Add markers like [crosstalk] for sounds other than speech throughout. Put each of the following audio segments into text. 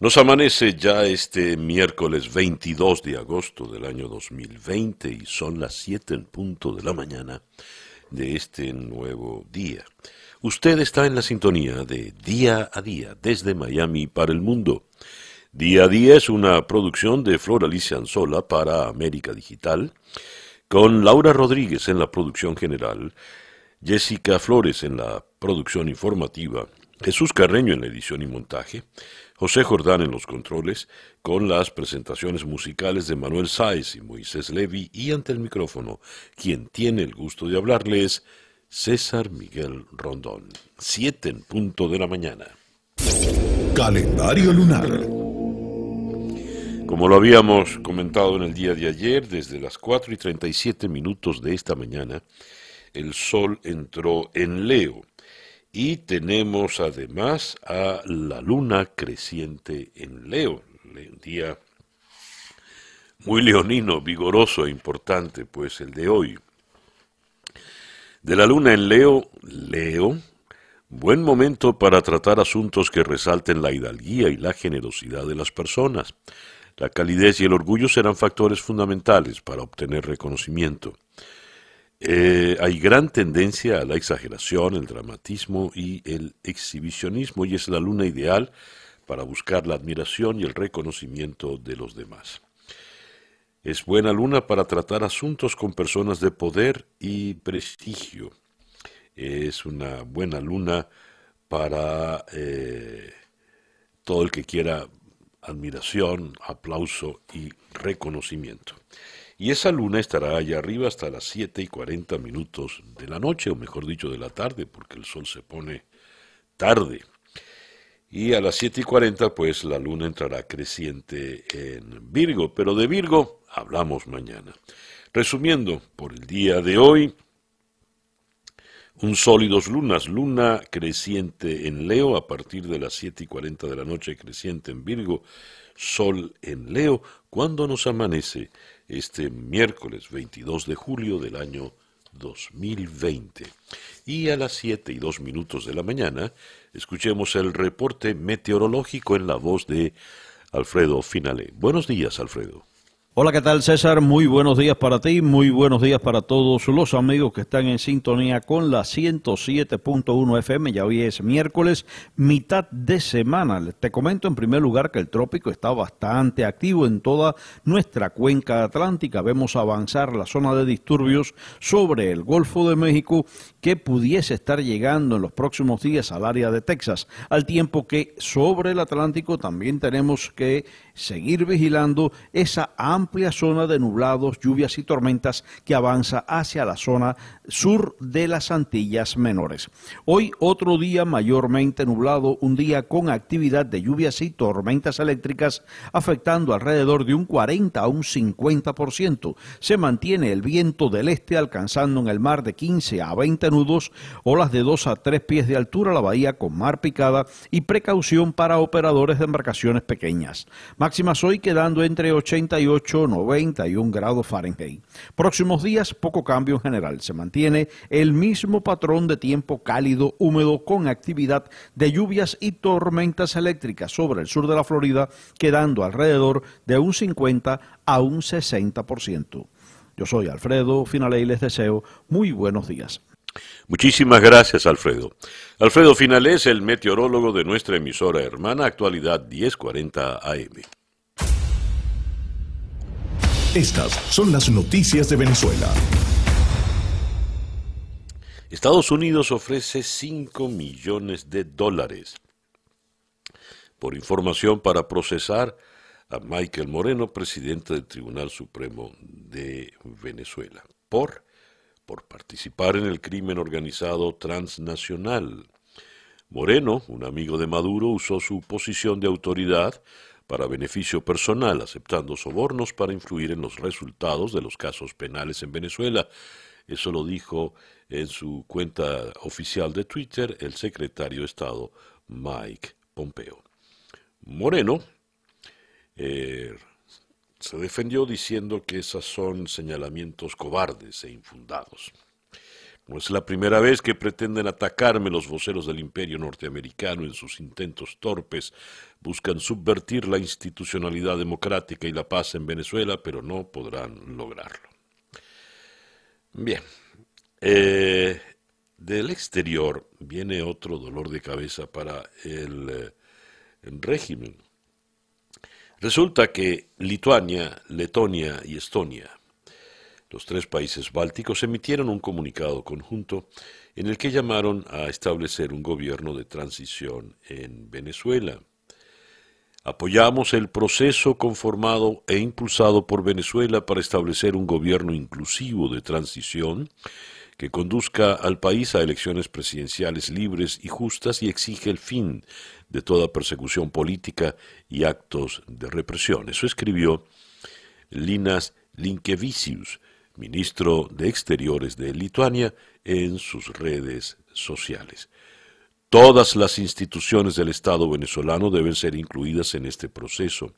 Nos amanece ya este miércoles 22 de agosto del año 2020 y son las 7 en punto de la mañana de este nuevo día. Usted está en la sintonía de Día a Día desde Miami para el mundo. Día a Día es una producción de Flor Alicia Anzola para América Digital, con Laura Rodríguez en la producción general, Jessica Flores en la producción informativa, Jesús Carreño en la edición y montaje, José Jordán en los controles, con las presentaciones musicales de Manuel Sáez y Moisés Levi, y ante el micrófono, quien tiene el gusto de hablarles, César Miguel Rondón. Siete en punto de la mañana. Calendario lunar. Como lo habíamos comentado en el día de ayer, desde las 4 y 37 minutos de esta mañana, el sol entró en Leo y tenemos además a la luna creciente en Leo, un día muy leonino, vigoroso e importante, pues el de hoy. De la luna en Leo, Leo, buen momento para tratar asuntos que resalten la hidalguía y la generosidad de las personas. La calidez y el orgullo serán factores fundamentales para obtener reconocimiento. Eh, hay gran tendencia a la exageración, el dramatismo y el exhibicionismo y es la luna ideal para buscar la admiración y el reconocimiento de los demás. Es buena luna para tratar asuntos con personas de poder y prestigio. Es una buena luna para eh, todo el que quiera admiración, aplauso y reconocimiento. Y esa luna estará allá arriba hasta las 7 y 40 minutos de la noche, o mejor dicho, de la tarde, porque el sol se pone tarde. Y a las 7 y 40, pues la luna entrará creciente en Virgo, pero de Virgo hablamos mañana. Resumiendo, por el día de hoy, un sol y dos lunas, luna creciente en Leo a partir de las 7 y 40 de la noche, creciente en Virgo, sol en Leo, cuando nos amanece este miércoles 22 de julio del año 2020. Y a las 7 y 2 minutos de la mañana, escuchemos el reporte meteorológico en la voz de Alfredo Finale. Buenos días, Alfredo. Hola, ¿qué tal César? Muy buenos días para ti, muy buenos días para todos los amigos que están en sintonía con la 107.1 FM. Ya hoy es miércoles, mitad de semana. Te comento en primer lugar que el trópico está bastante activo en toda nuestra cuenca atlántica. Vemos avanzar la zona de disturbios sobre el Golfo de México que pudiese estar llegando en los próximos días al área de Texas, al tiempo que sobre el Atlántico también tenemos que seguir vigilando esa amplia zona de nublados, lluvias y tormentas que avanza hacia la zona sur de las Antillas Menores. Hoy otro día mayormente nublado, un día con actividad de lluvias y tormentas eléctricas afectando alrededor de un 40 a un 50%. Se mantiene el viento del este alcanzando en el mar de 15 a 20 nudos, olas de 2 a 3 pies de altura, la bahía con mar picada y precaución para operadores de embarcaciones pequeñas máximas hoy quedando entre 88 y 91 grados Fahrenheit. Próximos días, poco cambio en general. Se mantiene el mismo patrón de tiempo cálido, húmedo, con actividad de lluvias y tormentas eléctricas sobre el sur de la Florida, quedando alrededor de un 50 a un 60%. Yo soy Alfredo Finale y les deseo muy buenos días. Muchísimas gracias, Alfredo. Alfredo Finale es el meteorólogo de nuestra emisora hermana Actualidad 1040 AM. Estas son las noticias de Venezuela. Estados Unidos ofrece 5 millones de dólares por información para procesar a Michael Moreno, presidente del Tribunal Supremo de Venezuela, por, por participar en el crimen organizado transnacional. Moreno, un amigo de Maduro, usó su posición de autoridad para beneficio personal, aceptando sobornos para influir en los resultados de los casos penales en Venezuela. Eso lo dijo en su cuenta oficial de Twitter el secretario de Estado Mike Pompeo. Moreno eh, se defendió diciendo que esos son señalamientos cobardes e infundados. No es la primera vez que pretenden atacarme los voceros del imperio norteamericano en sus intentos torpes. Buscan subvertir la institucionalidad democrática y la paz en Venezuela, pero no podrán lograrlo. Bien, eh, del exterior viene otro dolor de cabeza para el, eh, el régimen. Resulta que Lituania, Letonia y Estonia, los tres países bálticos, emitieron un comunicado conjunto en el que llamaron a establecer un gobierno de transición en Venezuela. Apoyamos el proceso conformado e impulsado por Venezuela para establecer un gobierno inclusivo de transición que conduzca al país a elecciones presidenciales libres y justas y exige el fin de toda persecución política y actos de represión. Eso escribió Linas Linkevicius, ministro de Exteriores de Lituania, en sus redes sociales. Todas las instituciones del Estado venezolano deben ser incluidas en este proceso.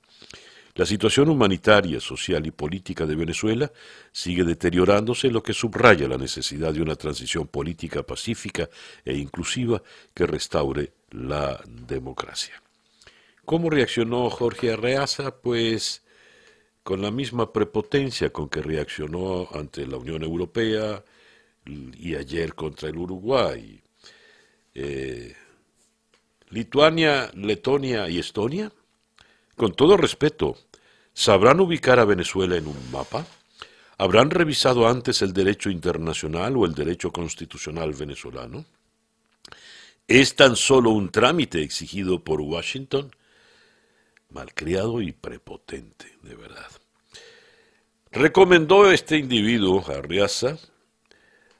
La situación humanitaria, social y política de Venezuela sigue deteriorándose, lo que subraya la necesidad de una transición política pacífica e inclusiva que restaure la democracia. ¿Cómo reaccionó Jorge Arreaza? Pues con la misma prepotencia con que reaccionó ante la Unión Europea y ayer contra el Uruguay. Eh, Lituania, Letonia y Estonia, con todo respeto, ¿sabrán ubicar a Venezuela en un mapa? ¿Habrán revisado antes el derecho internacional o el derecho constitucional venezolano? ¿Es tan solo un trámite exigido por Washington? Malcriado y prepotente, de verdad. Recomendó este individuo, Arriaza,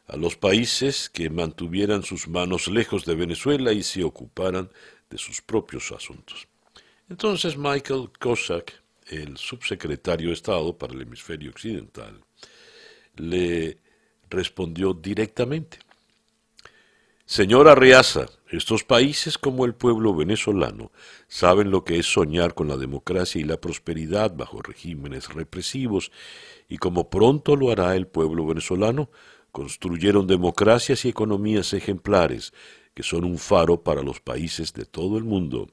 a los países que mantuvieran sus manos lejos de Venezuela y se ocuparan de sus propios asuntos. Entonces Michael Cossack, el subsecretario de Estado para el hemisferio occidental, le respondió directamente. Señor Arriaza, estos países como el pueblo venezolano saben lo que es soñar con la democracia y la prosperidad bajo regímenes represivos y como pronto lo hará el pueblo venezolano, construyeron democracias y economías ejemplares que son un faro para los países de todo el mundo,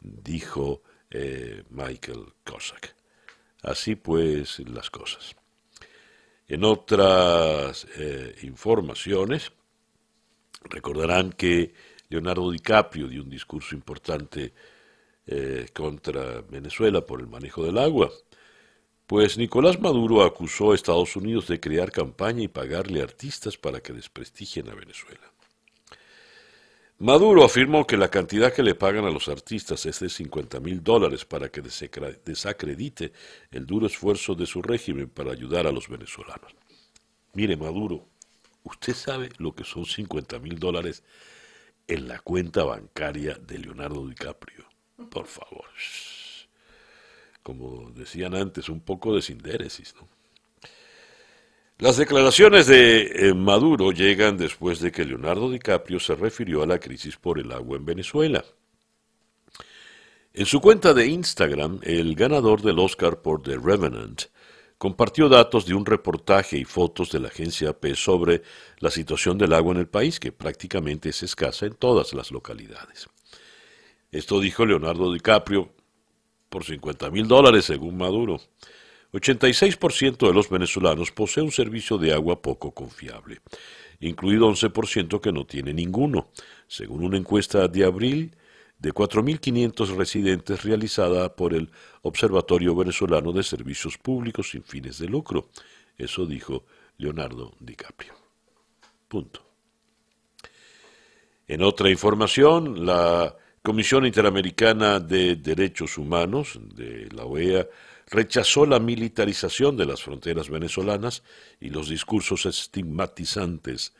dijo eh, Michael Cossack. Así pues las cosas. En otras eh, informaciones, recordarán que Leonardo DiCaprio dio un discurso importante eh, contra Venezuela por el manejo del agua. Pues Nicolás Maduro acusó a Estados Unidos de crear campaña y pagarle artistas para que desprestigien a Venezuela. Maduro afirmó que la cantidad que le pagan a los artistas es de 50 mil dólares para que desacredite el duro esfuerzo de su régimen para ayudar a los venezolanos. Mire, Maduro, usted sabe lo que son 50 mil dólares en la cuenta bancaria de Leonardo DiCaprio. Por favor como decían antes, un poco de sindéresis. Las declaraciones de eh, Maduro llegan después de que Leonardo DiCaprio se refirió a la crisis por el agua en Venezuela. En su cuenta de Instagram, el ganador del Oscar por The Revenant compartió datos de un reportaje y fotos de la agencia AP sobre la situación del agua en el país, que prácticamente es escasa en todas las localidades. Esto dijo Leonardo DiCaprio por 50 mil dólares, según Maduro. 86% de los venezolanos posee un servicio de agua poco confiable, incluido 11% que no tiene ninguno, según una encuesta de abril de 4.500 residentes realizada por el Observatorio Venezolano de Servicios Públicos sin fines de lucro. Eso dijo Leonardo DiCaprio. Punto. En otra información, la Comisión Interamericana de Derechos Humanos de la OEA rechazó la militarización de las fronteras venezolanas y los discursos estigmatizantes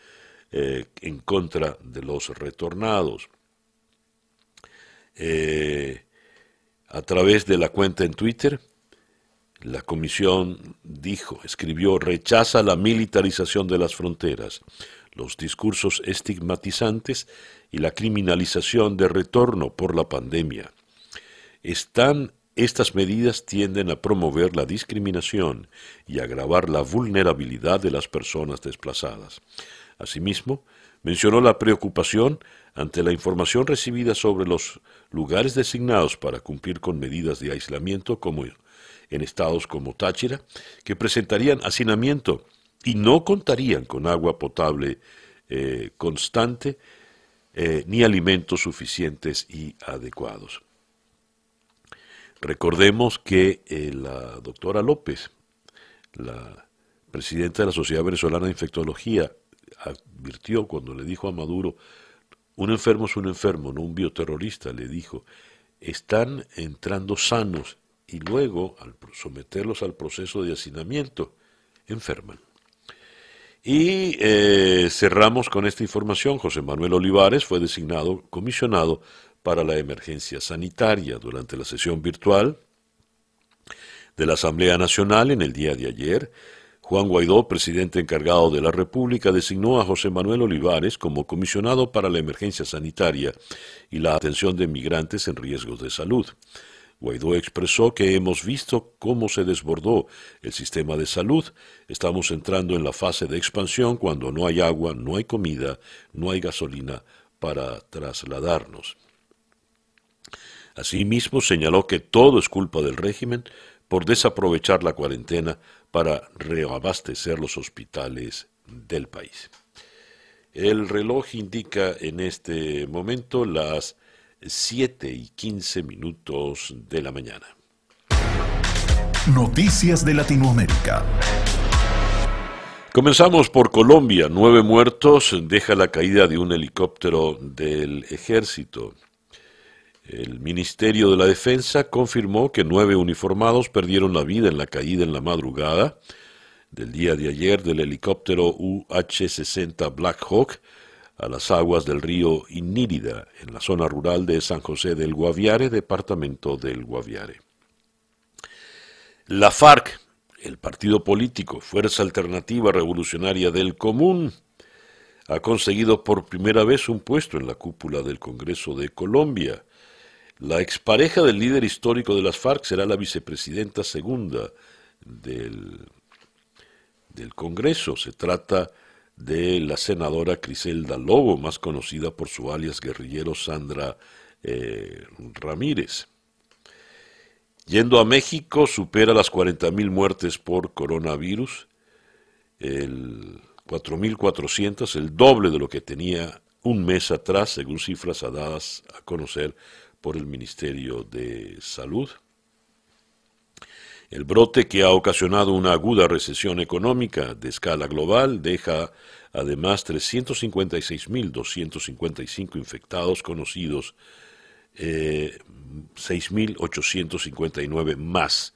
eh, en contra de los retornados. Eh, A través de la cuenta en Twitter, la comisión dijo, escribió, rechaza la militarización de las fronteras, los discursos estigmatizantes y la criminalización de retorno por la pandemia. Están, estas medidas tienden a promover la discriminación y agravar la vulnerabilidad de las personas desplazadas. Asimismo, mencionó la preocupación ante la información recibida sobre los lugares designados para cumplir con medidas de aislamiento como en estados como Táchira, que presentarían hacinamiento y no contarían con agua potable eh, constante eh, ni alimentos suficientes y adecuados. Recordemos que eh, la doctora López, la presidenta de la Sociedad Venezolana de Infectología, advirtió cuando le dijo a Maduro, un enfermo es un enfermo, no un bioterrorista, le dijo, están entrando sanos y luego, al someterlos al proceso de hacinamiento, enferman. Y eh, cerramos con esta información. José Manuel Olivares fue designado comisionado para la emergencia sanitaria durante la sesión virtual de la Asamblea Nacional en el día de ayer. Juan Guaidó, presidente encargado de la República, designó a José Manuel Olivares como comisionado para la emergencia sanitaria y la atención de migrantes en riesgos de salud. Guaidó expresó que hemos visto cómo se desbordó el sistema de salud. Estamos entrando en la fase de expansión cuando no hay agua, no hay comida, no hay gasolina para trasladarnos. Asimismo, señaló que todo es culpa del régimen por desaprovechar la cuarentena para reabastecer los hospitales del país. El reloj indica en este momento las 7 y 15 minutos de la mañana. Noticias de Latinoamérica. Comenzamos por Colombia. Nueve muertos deja la caída de un helicóptero del ejército. El Ministerio de la Defensa confirmó que nueve uniformados perdieron la vida en la caída en la madrugada del día de ayer del helicóptero UH-60 Black Hawk a las aguas del río Inírida, en la zona rural de San José del Guaviare, departamento del Guaviare. La FARC, el partido político Fuerza Alternativa Revolucionaria del Común, ha conseguido por primera vez un puesto en la cúpula del Congreso de Colombia. La expareja del líder histórico de las FARC será la vicepresidenta segunda del, del Congreso. Se trata de la senadora Criselda Lobo, más conocida por su alias guerrillero Sandra eh, Ramírez. Yendo a México, supera las 40.000 muertes por coronavirus, el 4.400, el doble de lo que tenía un mes atrás, según cifras dadas a conocer por el Ministerio de Salud. El brote que ha ocasionado una aguda recesión económica de escala global deja además 356.255 infectados conocidos, 6.859 eh, más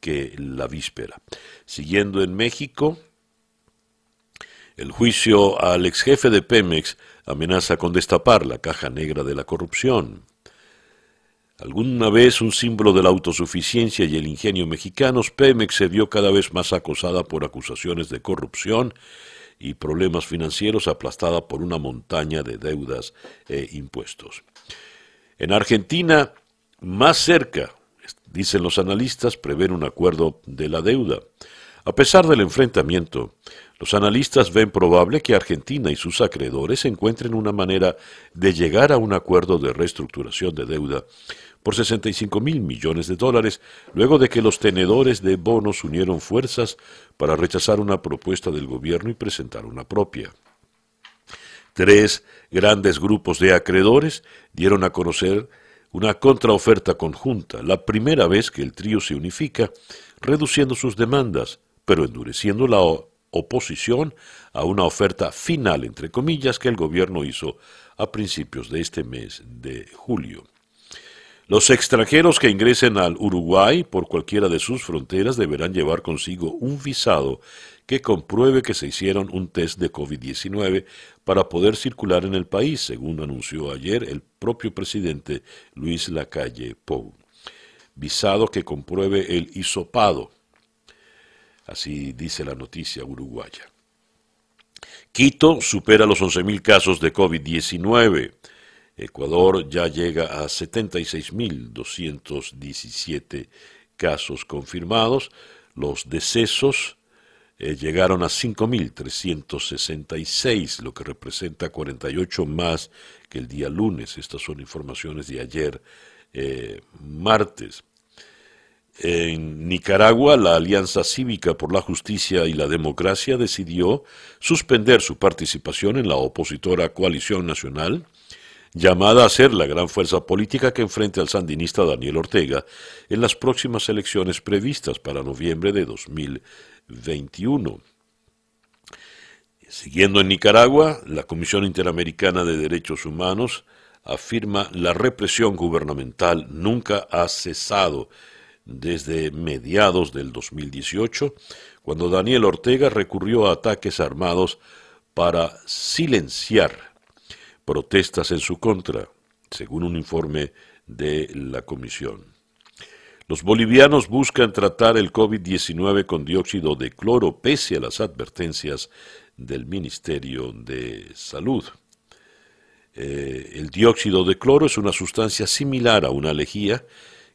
que la víspera. Siguiendo en México, el juicio al ex jefe de Pemex amenaza con destapar la caja negra de la corrupción. Alguna vez un símbolo de la autosuficiencia y el ingenio mexicanos, Pemex se vio cada vez más acosada por acusaciones de corrupción y problemas financieros aplastada por una montaña de deudas e impuestos. En Argentina, más cerca, dicen los analistas, prevén un acuerdo de la deuda. A pesar del enfrentamiento, los analistas ven probable que Argentina y sus acreedores encuentren una manera de llegar a un acuerdo de reestructuración de deuda por 65 mil millones de dólares, luego de que los tenedores de bonos unieron fuerzas para rechazar una propuesta del gobierno y presentar una propia. Tres grandes grupos de acreedores dieron a conocer una contraoferta conjunta, la primera vez que el trío se unifica, reduciendo sus demandas, pero endureciendo la oposición a una oferta final, entre comillas, que el gobierno hizo a principios de este mes de julio. Los extranjeros que ingresen al Uruguay por cualquiera de sus fronteras deberán llevar consigo un visado que compruebe que se hicieron un test de COVID-19 para poder circular en el país, según anunció ayer el propio presidente Luis Lacalle Pou. visado que compruebe el hisopado. Así dice la noticia uruguaya. Quito supera los 11.000 casos de COVID-19. Ecuador ya llega a 76.217 casos confirmados. Los decesos eh, llegaron a 5.366, lo que representa 48 más que el día lunes. Estas son informaciones de ayer, eh, martes. En Nicaragua, la Alianza Cívica por la Justicia y la Democracia decidió suspender su participación en la opositora Coalición Nacional, llamada a ser la gran fuerza política que enfrente al sandinista Daniel Ortega en las próximas elecciones previstas para noviembre de 2021. Siguiendo en Nicaragua, la Comisión Interamericana de Derechos Humanos afirma la represión gubernamental nunca ha cesado desde mediados del 2018, cuando Daniel Ortega recurrió a ataques armados para silenciar protestas en su contra, según un informe de la Comisión. Los bolivianos buscan tratar el COVID-19 con dióxido de cloro pese a las advertencias del Ministerio de Salud. Eh, el dióxido de cloro es una sustancia similar a una lejía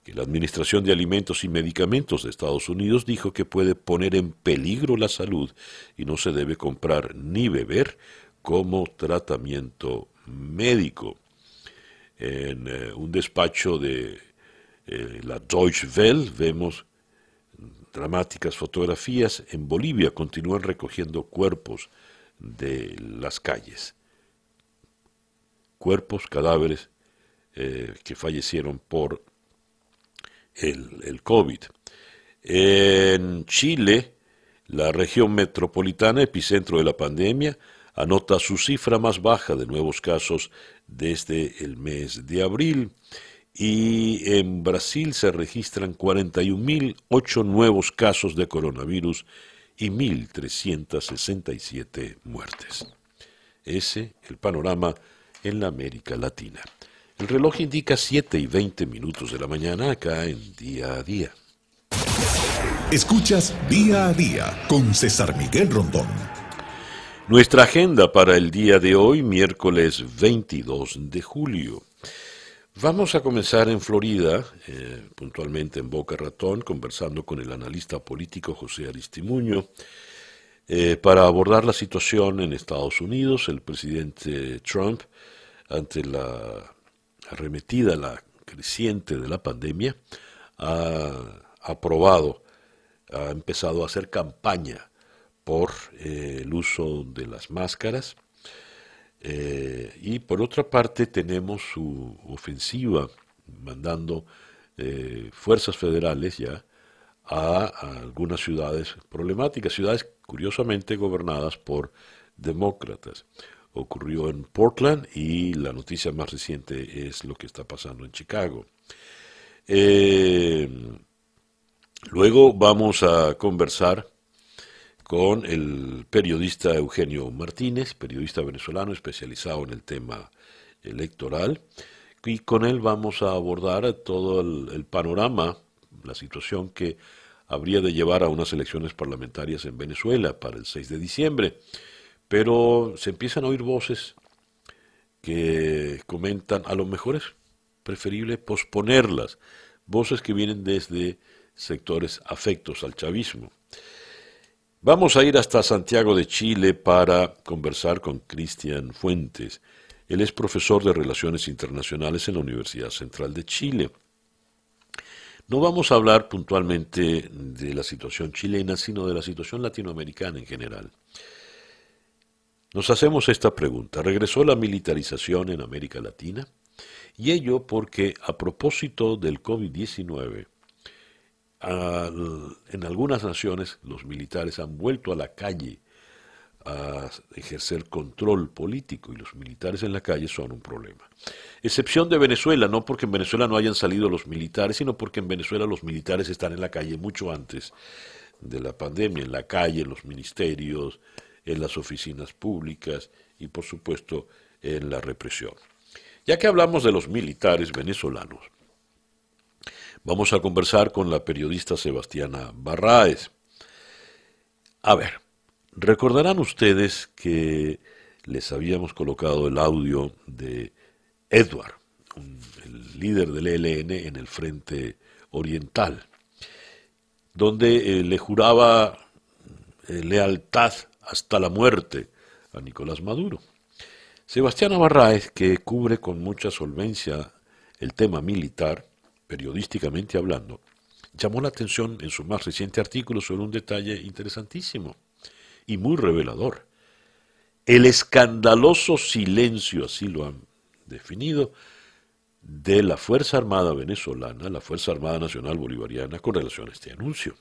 que la Administración de Alimentos y Medicamentos de Estados Unidos dijo que puede poner en peligro la salud y no se debe comprar ni beber como tratamiento médico. En eh, un despacho de eh, la Deutsche Welle vemos dramáticas fotografías. En Bolivia continúan recogiendo cuerpos de las calles. Cuerpos, cadáveres eh, que fallecieron por el, COVID. En Chile, la región metropolitana, epicentro de la pandemia, anota su cifra más baja de nuevos casos desde el mes de abril. Y en Brasil se registran 41.008 nuevos casos de coronavirus y 1.367 muertes. Ese el panorama en la América Latina. El reloj indica 7 y 20 minutos de la mañana acá en Día a Día. Escuchas Día a Día con César Miguel Rondón. Nuestra agenda para el día de hoy, miércoles 22 de julio. Vamos a comenzar en Florida, eh, puntualmente en Boca Ratón, conversando con el analista político José Aristimuño, eh, para abordar la situación en Estados Unidos. El presidente Trump, ante la arremetida la creciente de la pandemia, ha aprobado, ha empezado a hacer campaña por eh, el uso de las máscaras. Eh, y por otra parte tenemos su ofensiva mandando eh, fuerzas federales ya a, algunas ciudades problemáticas, ciudades curiosamente gobernadas por demócratas ocurrió en Portland y la noticia más reciente es lo que está pasando en Chicago. Luego vamos a conversar con el periodista Eugenio Martínez, periodista venezolano especializado en el tema electoral, y con él vamos a abordar todo el panorama, la situación que habría de llevar a unas elecciones parlamentarias en Venezuela para el 6 de diciembre. Pero se empiezan a oír voces que comentan, a lo mejor es preferible posponerlas, voces que vienen desde sectores afectos al chavismo. Vamos a ir hasta Santiago de Chile para conversar con Cristian Fuentes. Él es profesor de Relaciones Internacionales en la Universidad Central de Chile. No vamos a hablar puntualmente de la situación chilena, sino de la situación latinoamericana en general. Nos hacemos esta pregunta. ¿Regresó la militarización en América Latina? Y ello porque a propósito del COVID-19, en algunas naciones los militares han vuelto a la calle a ejercer control político y los militares en la calle son un problema. Excepción de Venezuela, no porque en Venezuela no hayan salido los militares, sino porque en Venezuela los militares están en la calle mucho antes de la pandemia, en la calle, en los ministerios, en las oficinas públicas y por supuesto en la represión. Ya que hablamos de los militares venezolanos, Vamos a conversar con la periodista Sebastiana Barraes. A ver, recordarán ustedes que les habíamos colocado el audio de Edward, el líder del ELN en el frente oriental, donde eh, le juraba eh, lealtad hasta la muerte a Nicolás Maduro. Sebastián Barraez, que cubre con mucha solvencia el tema militar, periodísticamente hablando, llamó la atención en su más reciente artículo sobre un detalle interesantísimo y muy revelador. El escandaloso silencio, así lo han definido, de la Fuerza Armada venezolana, la Fuerza Armada Nacional Bolivariana, con relación a este anuncio.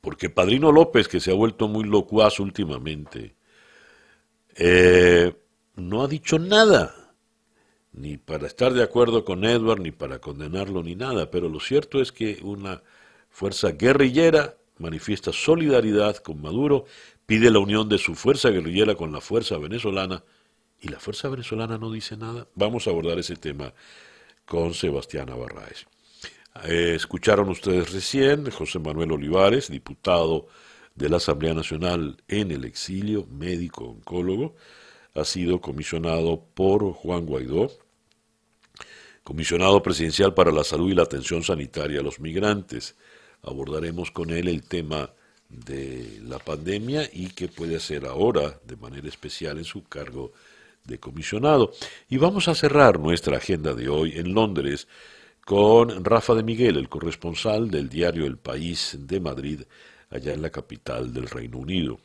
Porque Padrino López, que se ha vuelto muy locuaz últimamente, eh, no ha dicho nada, ni para estar de acuerdo con Edward, ni para condenarlo, ni nada, pero lo cierto es que una fuerza guerrillera manifiesta solidaridad con Maduro, pide la unión de su fuerza guerrillera con la fuerza venezolana, y la fuerza venezolana no dice nada. Vamos a abordar ese tema con Sebastián Barraes. Eh, escucharon ustedes recién José Manuel Olivares, diputado de la Asamblea Nacional en el exilio, médico oncólogo, ha sido comisionado por Juan Guaidó, comisionado presidencial para la salud y la atención sanitaria a los migrantes. Abordaremos con él el tema de la pandemia y qué puede hacer ahora de manera especial en su cargo de comisionado. Y vamos a cerrar nuestra agenda de hoy en Londres con Rafa de Miguel, el corresponsal del diario El País de Madrid, allá en la capital del Reino Unido.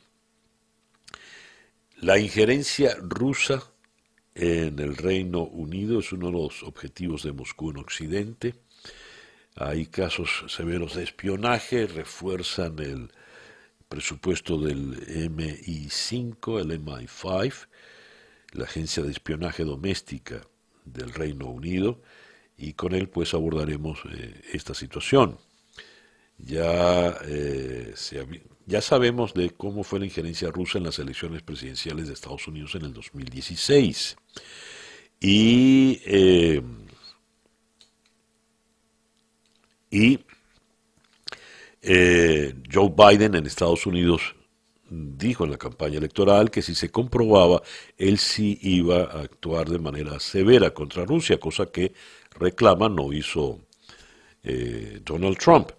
La injerencia rusa en el Reino Unido es uno de los objetivos de Moscú en Occidente. Hay casos severos de espionaje, refuerzan el presupuesto del MI5, el MI5, la agencia de espionaje doméstica del Reino Unido, y con él pues abordaremos eh, esta situación. Ya eh, se, ya sabemos de cómo fue la injerencia rusa en las elecciones presidenciales de Estados Unidos en el 2016. Y, eh, y eh, Joe Biden en Estados Unidos dijo en la campaña electoral que si se comprobaba, él sí iba a actuar de manera severa contra Rusia, cosa que reclama no hizo eh, Donald Trump.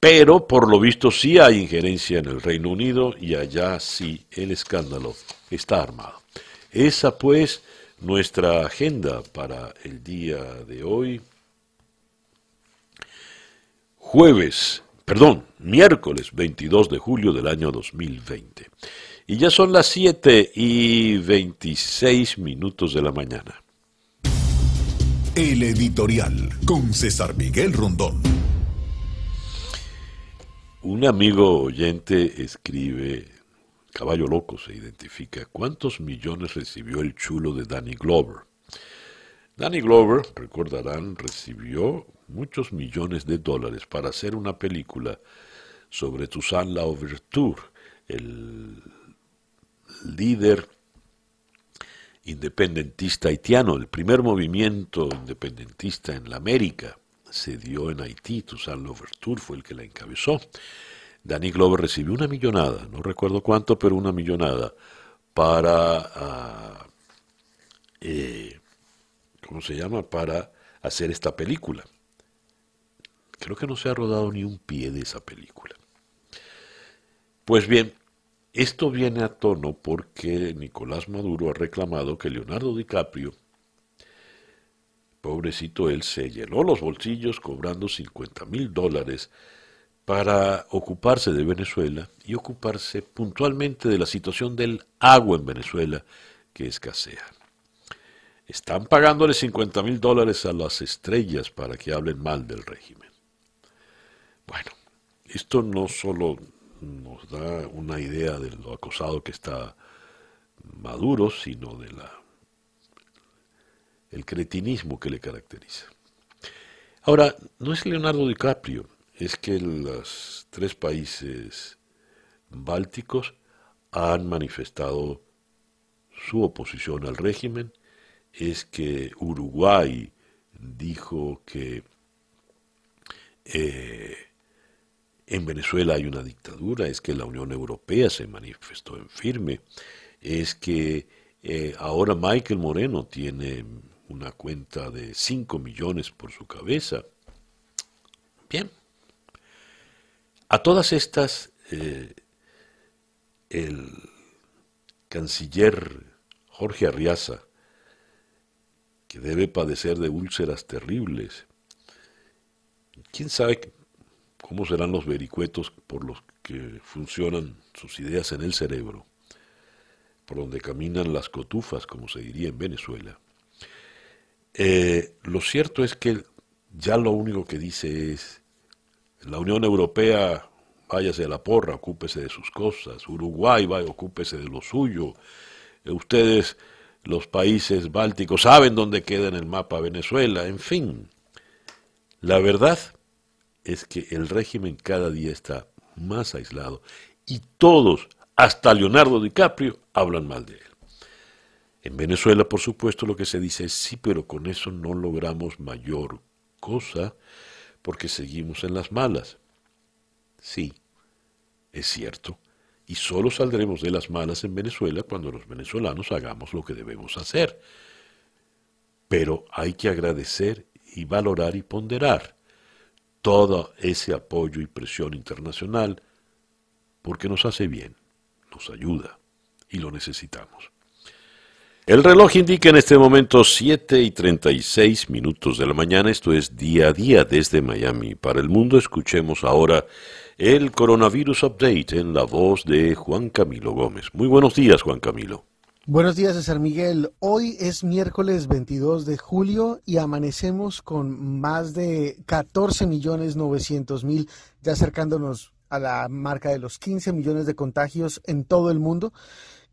Pero por lo visto sí hay injerencia en el Reino Unido y allá sí el escándalo está armado. Esa pues nuestra agenda para el día de hoy. Jueves, perdón, miércoles 22 de julio del año 2020. Y ya son las 7 y 26 minutos de la mañana. El editorial con César Miguel Rondón. Un amigo oyente escribe, Caballo Loco se identifica, ¿cuántos millones recibió el chulo de Danny Glover? Danny Glover, recordarán, recibió muchos millones de dólares para hacer una película sobre Toussaint Louverture, el líder independentista haitiano, el primer movimiento independentista en la América se dio en Haití, Toussaint Louverture fue el que la encabezó. Danny Glover recibió una millonada, no recuerdo cuánto, pero una millonada para, ah, eh, ¿cómo se llama? Para hacer esta película. Creo que no se ha rodado ni un pie de esa película. Pues bien, esto viene a tono porque Nicolás Maduro ha reclamado que Leonardo DiCaprio Pobrecito él se llenó los bolsillos cobrando 50 mil dólares para ocuparse de Venezuela y ocuparse puntualmente de la situación del agua en Venezuela que escasea. Están pagándole 50 mil dólares a las estrellas para que hablen mal del régimen. Bueno, esto no solo nos da una idea de lo acosado que está Maduro, sino de la el cretinismo que le caracteriza. Ahora, no es Leonardo DiCaprio, es que los tres países bálticos han manifestado su oposición al régimen, es que Uruguay dijo que eh, en Venezuela hay una dictadura, es que la Unión Europea se manifestó en firme, es que eh, ahora Michael Moreno tiene una cuenta de 5 millones por su cabeza. Bien. A todas estas, eh, el canciller Jorge Arriaza, que debe padecer de úlceras terribles, quién sabe cómo serán los vericuetos por los que funcionan sus ideas en el cerebro, por donde caminan las cotufas, como se diría en Venezuela. Eh, lo cierto es que ya lo único que dice es, la Unión Europea váyase a la porra, ocúpese de sus cosas, Uruguay vaya, ocúpese de lo suyo, eh, ustedes, los países bálticos, saben dónde queda en el mapa Venezuela, en fin. La verdad es que el régimen cada día está más aislado y todos, hasta Leonardo DiCaprio, hablan mal de él. En Venezuela, por supuesto, lo que se dice es sí, pero con eso no logramos mayor cosa porque seguimos en las malas. Sí, es cierto, y solo saldremos de las malas en Venezuela cuando los venezolanos hagamos lo que debemos hacer. Pero hay que agradecer y valorar y ponderar todo ese apoyo y presión internacional porque nos hace bien, nos ayuda y lo necesitamos. El reloj indica en este momento 7 y 36 minutos de la mañana, esto es día a día desde Miami. Para el mundo escuchemos ahora el coronavirus update en la voz de Juan Camilo Gómez. Muy buenos días, Juan Camilo. Buenos días, César Miguel. Hoy es miércoles 22 de julio y amanecemos con más de 14 millones 900 mil, ya acercándonos a la marca de los 15 millones de contagios en todo el mundo,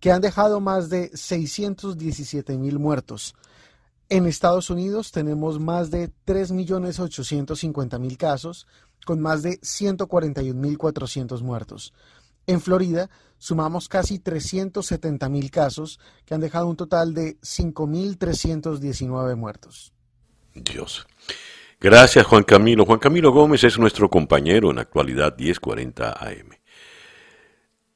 que han dejado más de 617 mil muertos. En Estados Unidos tenemos más de 3 millones 850 mil casos, con más de 141 mil 400 muertos. En Florida sumamos casi 370 mil casos que han dejado un total de 5.319 muertos. Dios. Gracias, Juan Camilo. Juan Camilo Gómez es nuestro compañero en actualidad 1040 AM.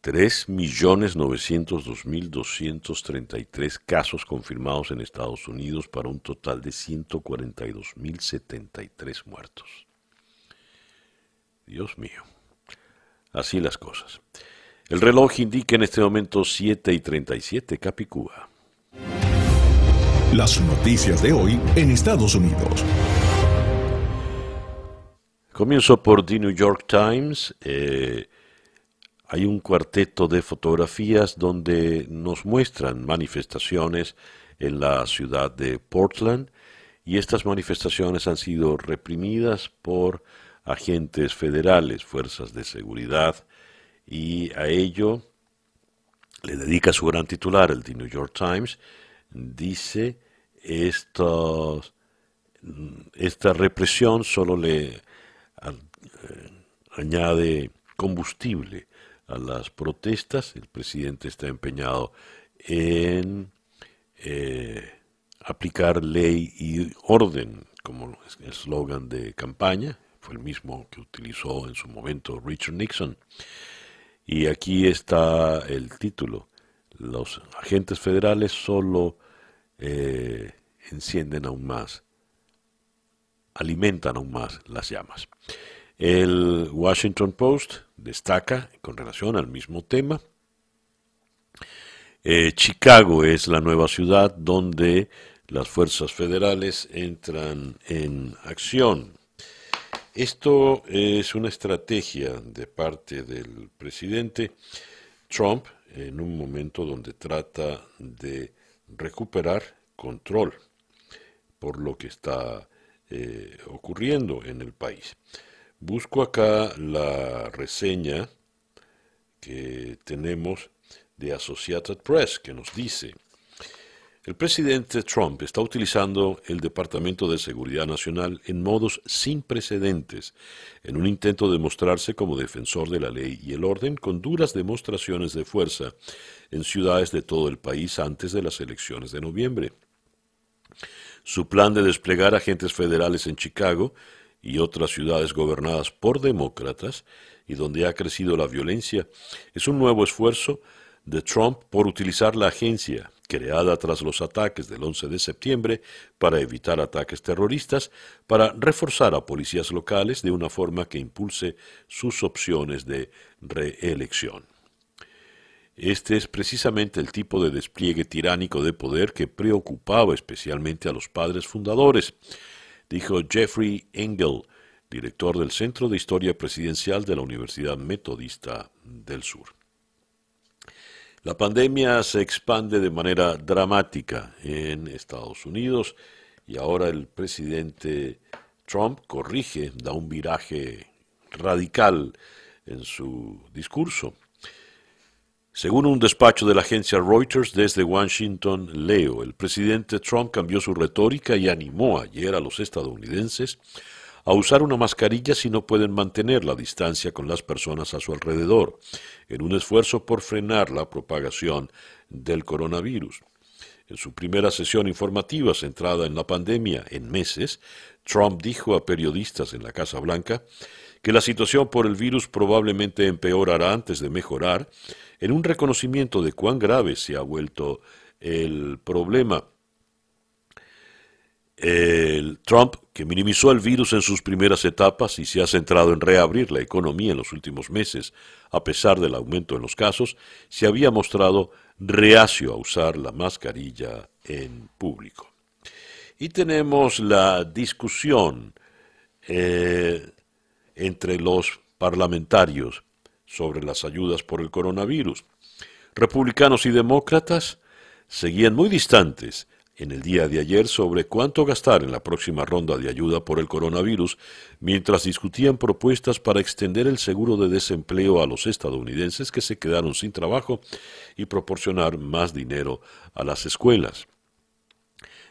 3.902.233 casos confirmados en Estados Unidos para un total de 142.073 muertos. Dios mío. Así las cosas. El reloj indica en este momento 7 y 37 Capicúa. Las noticias de hoy en Estados Unidos. Comienzo por The New York Times. Eh, hay un cuarteto de fotografías donde nos muestran manifestaciones en la ciudad de Portland y estas manifestaciones han sido reprimidas por agentes federales, fuerzas de seguridad, y a ello le dedica su gran titular, el The New York Times, dice, estos, esta represión solo le eh, añade combustible a las protestas, el presidente está empeñado en eh, aplicar ley y orden como eslogan de campaña, fue el mismo que utilizó en su momento Richard Nixon. Y aquí está el título. Los agentes federales solo eh, encienden aún más, alimentan aún más las llamas. El Washington Post destaca con relación al mismo tema. Eh, Chicago es la nueva ciudad donde las fuerzas federales entran en acción esto es una estrategia de parte del presidente Trump en un momento donde trata de recuperar control por lo que está eh, ocurriendo en el país. Busco acá la reseña que tenemos de Associated Press que nos dice el presidente Trump está utilizando el Departamento de Seguridad Nacional en modos sin precedentes, en un intento de mostrarse como defensor de la ley y el orden con duras demostraciones de fuerza en ciudades de todo el país antes de las elecciones de noviembre. Su plan de desplegar agentes federales en Chicago y otras ciudades gobernadas por demócratas y donde ha crecido la violencia, es un nuevo esfuerzo de Trump por utilizar la agencia creada tras los ataques del 11 de septiembre para evitar ataques terroristas, para reforzar a policías locales de una forma que impulse sus opciones de reelección. Este es precisamente el tipo de despliegue tiránico de poder que preocupaba especialmente a los padres fundadores, dijo Jeffrey Engel, director del Centro de Historia Presidencial de la Universidad Metodista del Sur. La pandemia se expande de manera dramática en Estados Unidos y ahora el presidente Trump corrige, da un viraje radical en su discurso. Según un despacho de la agencia Reuters desde Washington, leo, el presidente Trump cambió su retórica y animó ayer a los estadounidenses a usar una mascarilla si no pueden mantener la distancia con las personas a su alrededor, en un esfuerzo por frenar la propagación del coronavirus. En su primera sesión informativa centrada en la pandemia en meses, Trump dijo a periodistas en la Casa Blanca que la situación por el virus probablemente empeorará antes de mejorar, en un reconocimiento de cuán grave se ha vuelto el problema. El Trump, que minimizó el virus en sus primeras etapas y se ha centrado en reabrir la economía en los últimos meses, a pesar del aumento en los casos, se había mostrado reacio a usar la mascarilla en público. Y tenemos la discusión eh, entre los parlamentarios sobre las ayudas por el coronavirus. Republicanos y demócratas seguían muy distantes en el día de ayer sobre cuánto gastar en la próxima ronda de ayuda por el coronavirus, mientras discutían propuestas para extender el seguro de desempleo a los estadounidenses que se quedaron sin trabajo y proporcionar más dinero a las escuelas.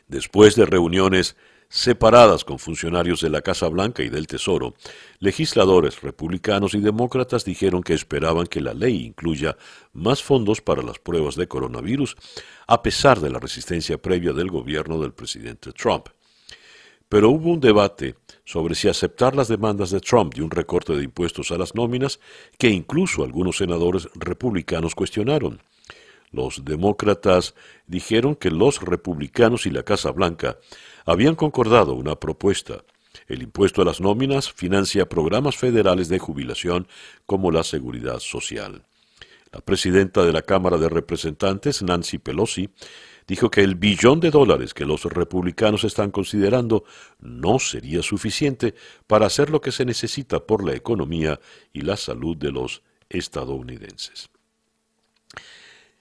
Después de reuniones separadas con funcionarios de la Casa Blanca y del Tesoro, legisladores republicanos y demócratas dijeron que esperaban que la ley incluya más fondos para las pruebas de coronavirus, a pesar de la resistencia previa del gobierno del presidente Trump. Pero hubo un debate sobre si aceptar las demandas de Trump de un recorte de impuestos a las nóminas que incluso algunos senadores republicanos cuestionaron. Los demócratas dijeron que los republicanos y la Casa Blanca habían concordado una propuesta. El impuesto a las nóminas financia programas federales de jubilación como la seguridad social. La presidenta de la Cámara de Representantes, Nancy Pelosi, dijo que el billón de dólares que los republicanos están considerando no sería suficiente para hacer lo que se necesita por la economía y la salud de los estadounidenses.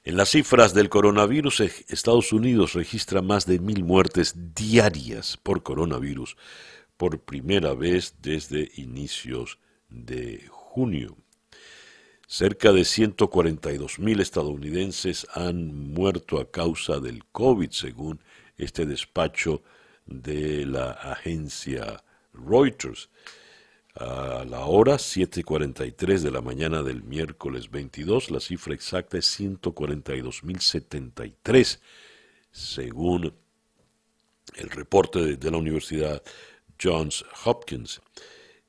En las cifras del coronavirus, eh, Estados Unidos registra más de mil muertes diarias por coronavirus por primera vez desde inicios de junio. Cerca de 142 mil estadounidenses han muerto a causa del COVID, según este despacho de la agencia Reuters. A la hora 7.43 de la mañana del miércoles 22, la cifra exacta es 142.073, según el reporte de, la Universidad Johns Hopkins.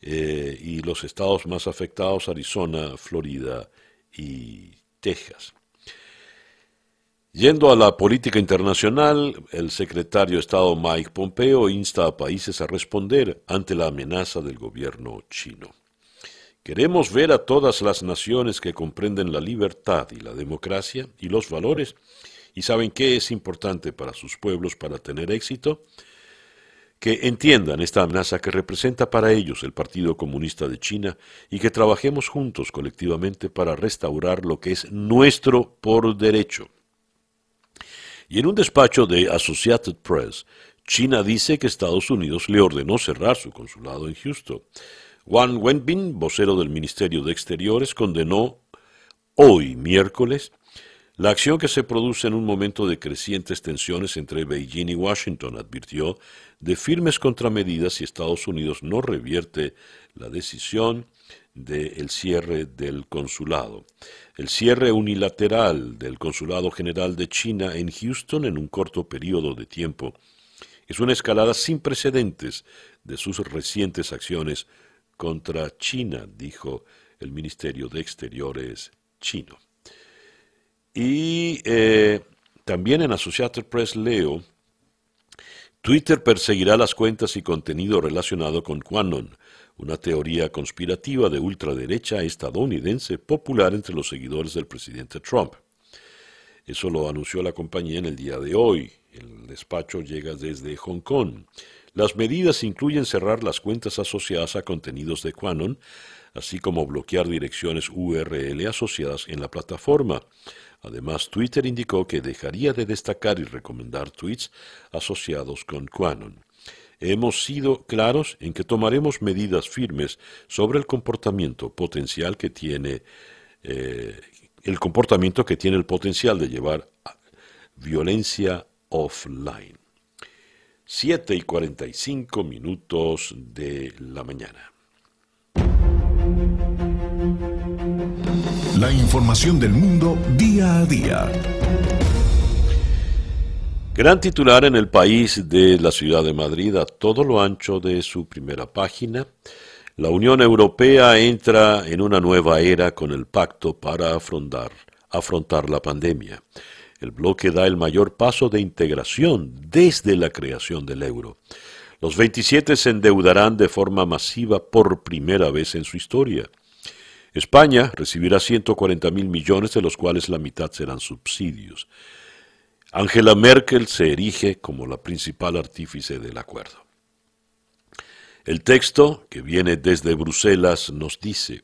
Eh, y los estados más afectados, Arizona, Florida y Texas. Yendo a la política internacional, el secretario de Estado Mike Pompeo insta a países a responder ante la amenaza del gobierno chino. Queremos ver a todas las naciones que comprenden la libertad y la democracia y los valores y saben qué es importante para sus pueblos para tener éxito, que entiendan esta amenaza que representa para ellos el Partido Comunista de China y que trabajemos juntos colectivamente para restaurar lo que es nuestro por derecho y en un despacho de Associated Press, China dice que Estados Unidos le ordenó cerrar su consulado en Houston. Wang Wenbin, vocero del Ministerio de Exteriores, condenó hoy, miércoles, la acción que se produce en un momento de crecientes tensiones entre Beijing y Washington advirtió de firmes contramedidas si Estados Unidos no revierte la decisión del cierre del consulado. El cierre unilateral del Consulado General de China en Houston en un corto periodo de tiempo es una escalada sin precedentes de sus recientes acciones contra China, dijo el Ministerio de Exteriores chino. Y eh, también en Associated Press leo, Twitter perseguirá las cuentas y contenido relacionado con QAnon, una teoría conspirativa de ultraderecha estadounidense popular entre los seguidores del presidente Trump. Eso lo anunció la compañía en el día de hoy. El despacho llega desde Hong Kong. Las medidas incluyen cerrar las cuentas asociadas a contenidos de QAnon, así como bloquear direcciones URL asociadas en la plataforma. Además, Twitter indicó que dejaría de destacar y recomendar tweets asociados con QAnon. Hemos sido claros en que tomaremos medidas firmes sobre el comportamiento potencial que tiene eh, el comportamiento que tiene el potencial de llevar violencia offline. 7 y 45 minutos de la mañana. La información del mundo día a día. Gran titular en el país de la ciudad de Madrid a todo lo ancho de su primera página. La Unión Europea entra en una nueva era con el pacto para afrontar, la pandemia. El bloque da el mayor paso de integración desde la creación del euro. Los 27 se endeudarán de forma masiva por primera vez en su historia. España recibirá 140 mil millones, de los cuales la mitad serán subsidios. Angela Merkel se erige como la principal artífice del acuerdo. El texto, que viene desde Bruselas, nos dice,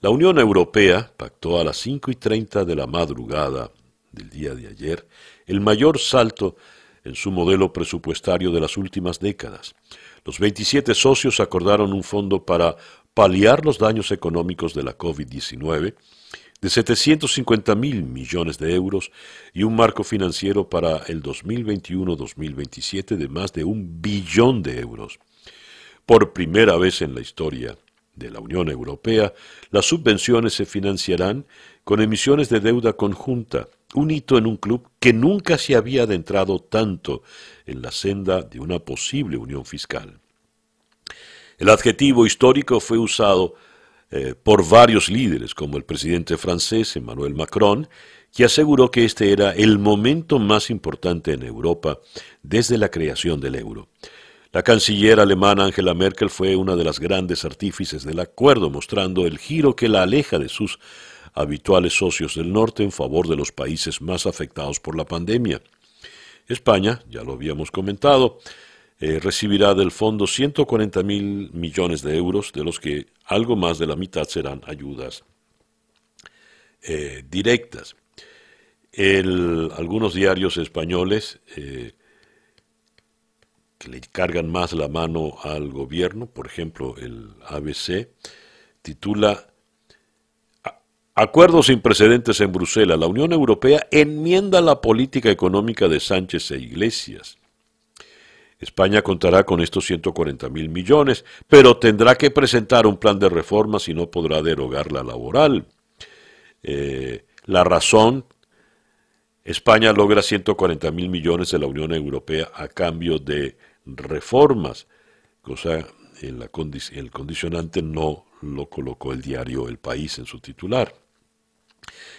la Unión Europea pactó a las 5 y 30 de la madrugada del día de ayer el mayor salto en su modelo presupuestario de las últimas décadas. Los 27 socios acordaron un fondo para paliar los daños económicos de la COVID-19 de 750 mil millones de euros y un marco financiero para el 2021-2027 de más de un billón de euros. Por primera vez en la historia de la Unión Europea, las subvenciones se financiarán con emisiones de deuda conjunta, un hito en un club que nunca se había adentrado tanto en la senda de una posible unión fiscal. El adjetivo histórico fue usado eh, por varios líderes, como el presidente francés Emmanuel Macron, que aseguró que este era el momento más importante en Europa desde la creación del euro. La canciller alemana Angela Merkel fue una de las grandes artífices del acuerdo, mostrando el giro que la aleja de sus habituales socios del norte en favor de los países más afectados por la pandemia. España, ya lo habíamos comentado, eh, recibirá del fondo 140 mil millones de euros, de los que algo más de la mitad serán ayudas eh, directas. algunos diarios españoles eh, que le cargan más la mano al gobierno, por ejemplo el ABC, titula Acuerdos sin precedentes en Bruselas. La Unión Europea enmienda la política económica de Sánchez e Iglesias. España contará con estos 140 mil millones, pero tendrá que presentar un plan de reformas y no podrá derogar la laboral. Eh, la razón, España logra 140 mil millones de la Unión Europea a cambio de reformas, cosa en la el condicionante no lo colocó el diario El País en su titular.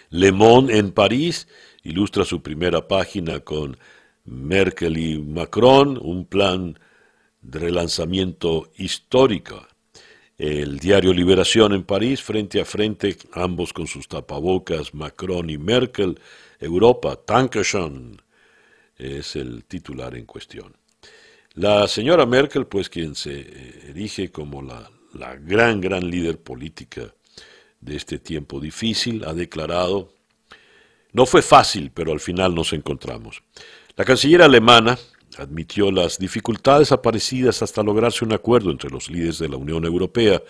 Le Monde en París ilustra su primera página con Merkel y Macron, un plan de relanzamiento histórico. El diario Liberación en París, frente a frente, ambos con sus tapabocas, Macron y Merkel, Europa, Dankeschön, es el titular en cuestión. La señora Merkel, pues quien se eh, erige como la gran, gran líder política de este tiempo difícil, ha declarado, no fue fácil, pero al final nos encontramos. La canciller alemana admitió las dificultades aparecidas hasta lograrse un acuerdo entre los líderes de la Unión Europea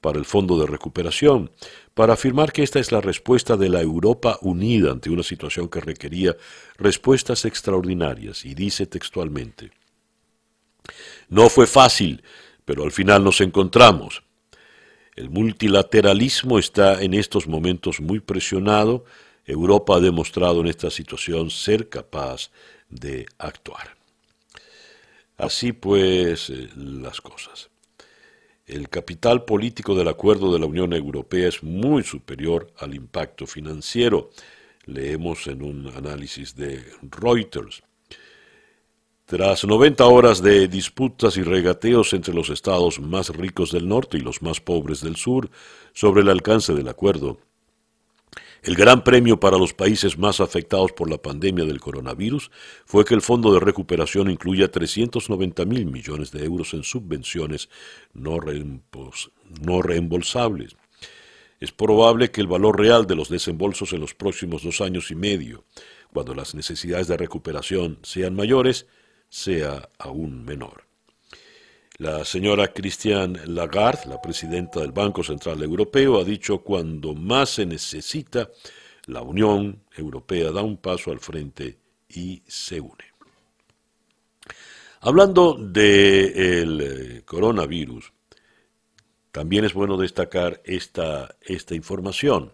para el Fondo de Recuperación, para afirmar que esta es la respuesta de la Europa unida ante una situación que requería respuestas extraordinarias, y dice textualmente, No fue fácil, pero al final nos encontramos. El multilateralismo está en estos momentos muy presionado. Europa ha demostrado en esta situación ser capaz de actuar. Así pues, eh, las cosas. El capital político del acuerdo de la Unión Europea es muy superior al impacto financiero. Leemos en un análisis de Reuters. Tras 90 horas de disputas y regateos entre los estados más ricos del norte y los más pobres del sur sobre el alcance del acuerdo, el gran premio para los países más afectados por la pandemia del coronavirus fue que el Fondo de Recuperación incluya 390 mil millones de euros en subvenciones no, no reembolsables. Es probable que el valor real de los desembolsos en los próximos dos años y medio, cuando las necesidades de recuperación sean mayores, sea aún menor. La señora Christiane Lagarde, la presidenta del Banco Central Europeo, ha dicho cuando más se necesita, la Unión Europea da un paso al frente y se une. Hablando del eh, coronavirus, también es bueno destacar esta, esta información.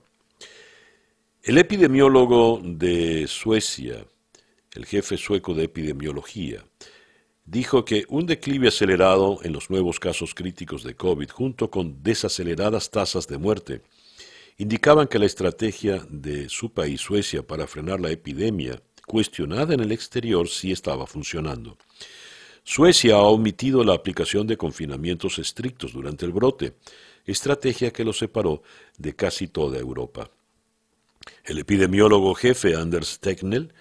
El epidemiólogo de Suecia, el jefe sueco de epidemiología, dijo que un declive acelerado en los nuevos casos críticos de COVID junto con desaceleradas tasas de muerte indicaban que la estrategia de su país, Suecia, para frenar la epidemia, cuestionada en el exterior, sí estaba funcionando. Suecia ha omitido la aplicación de confinamientos estrictos durante el brote, estrategia que lo separó de casi toda Europa. El epidemiólogo jefe Anders Tegnell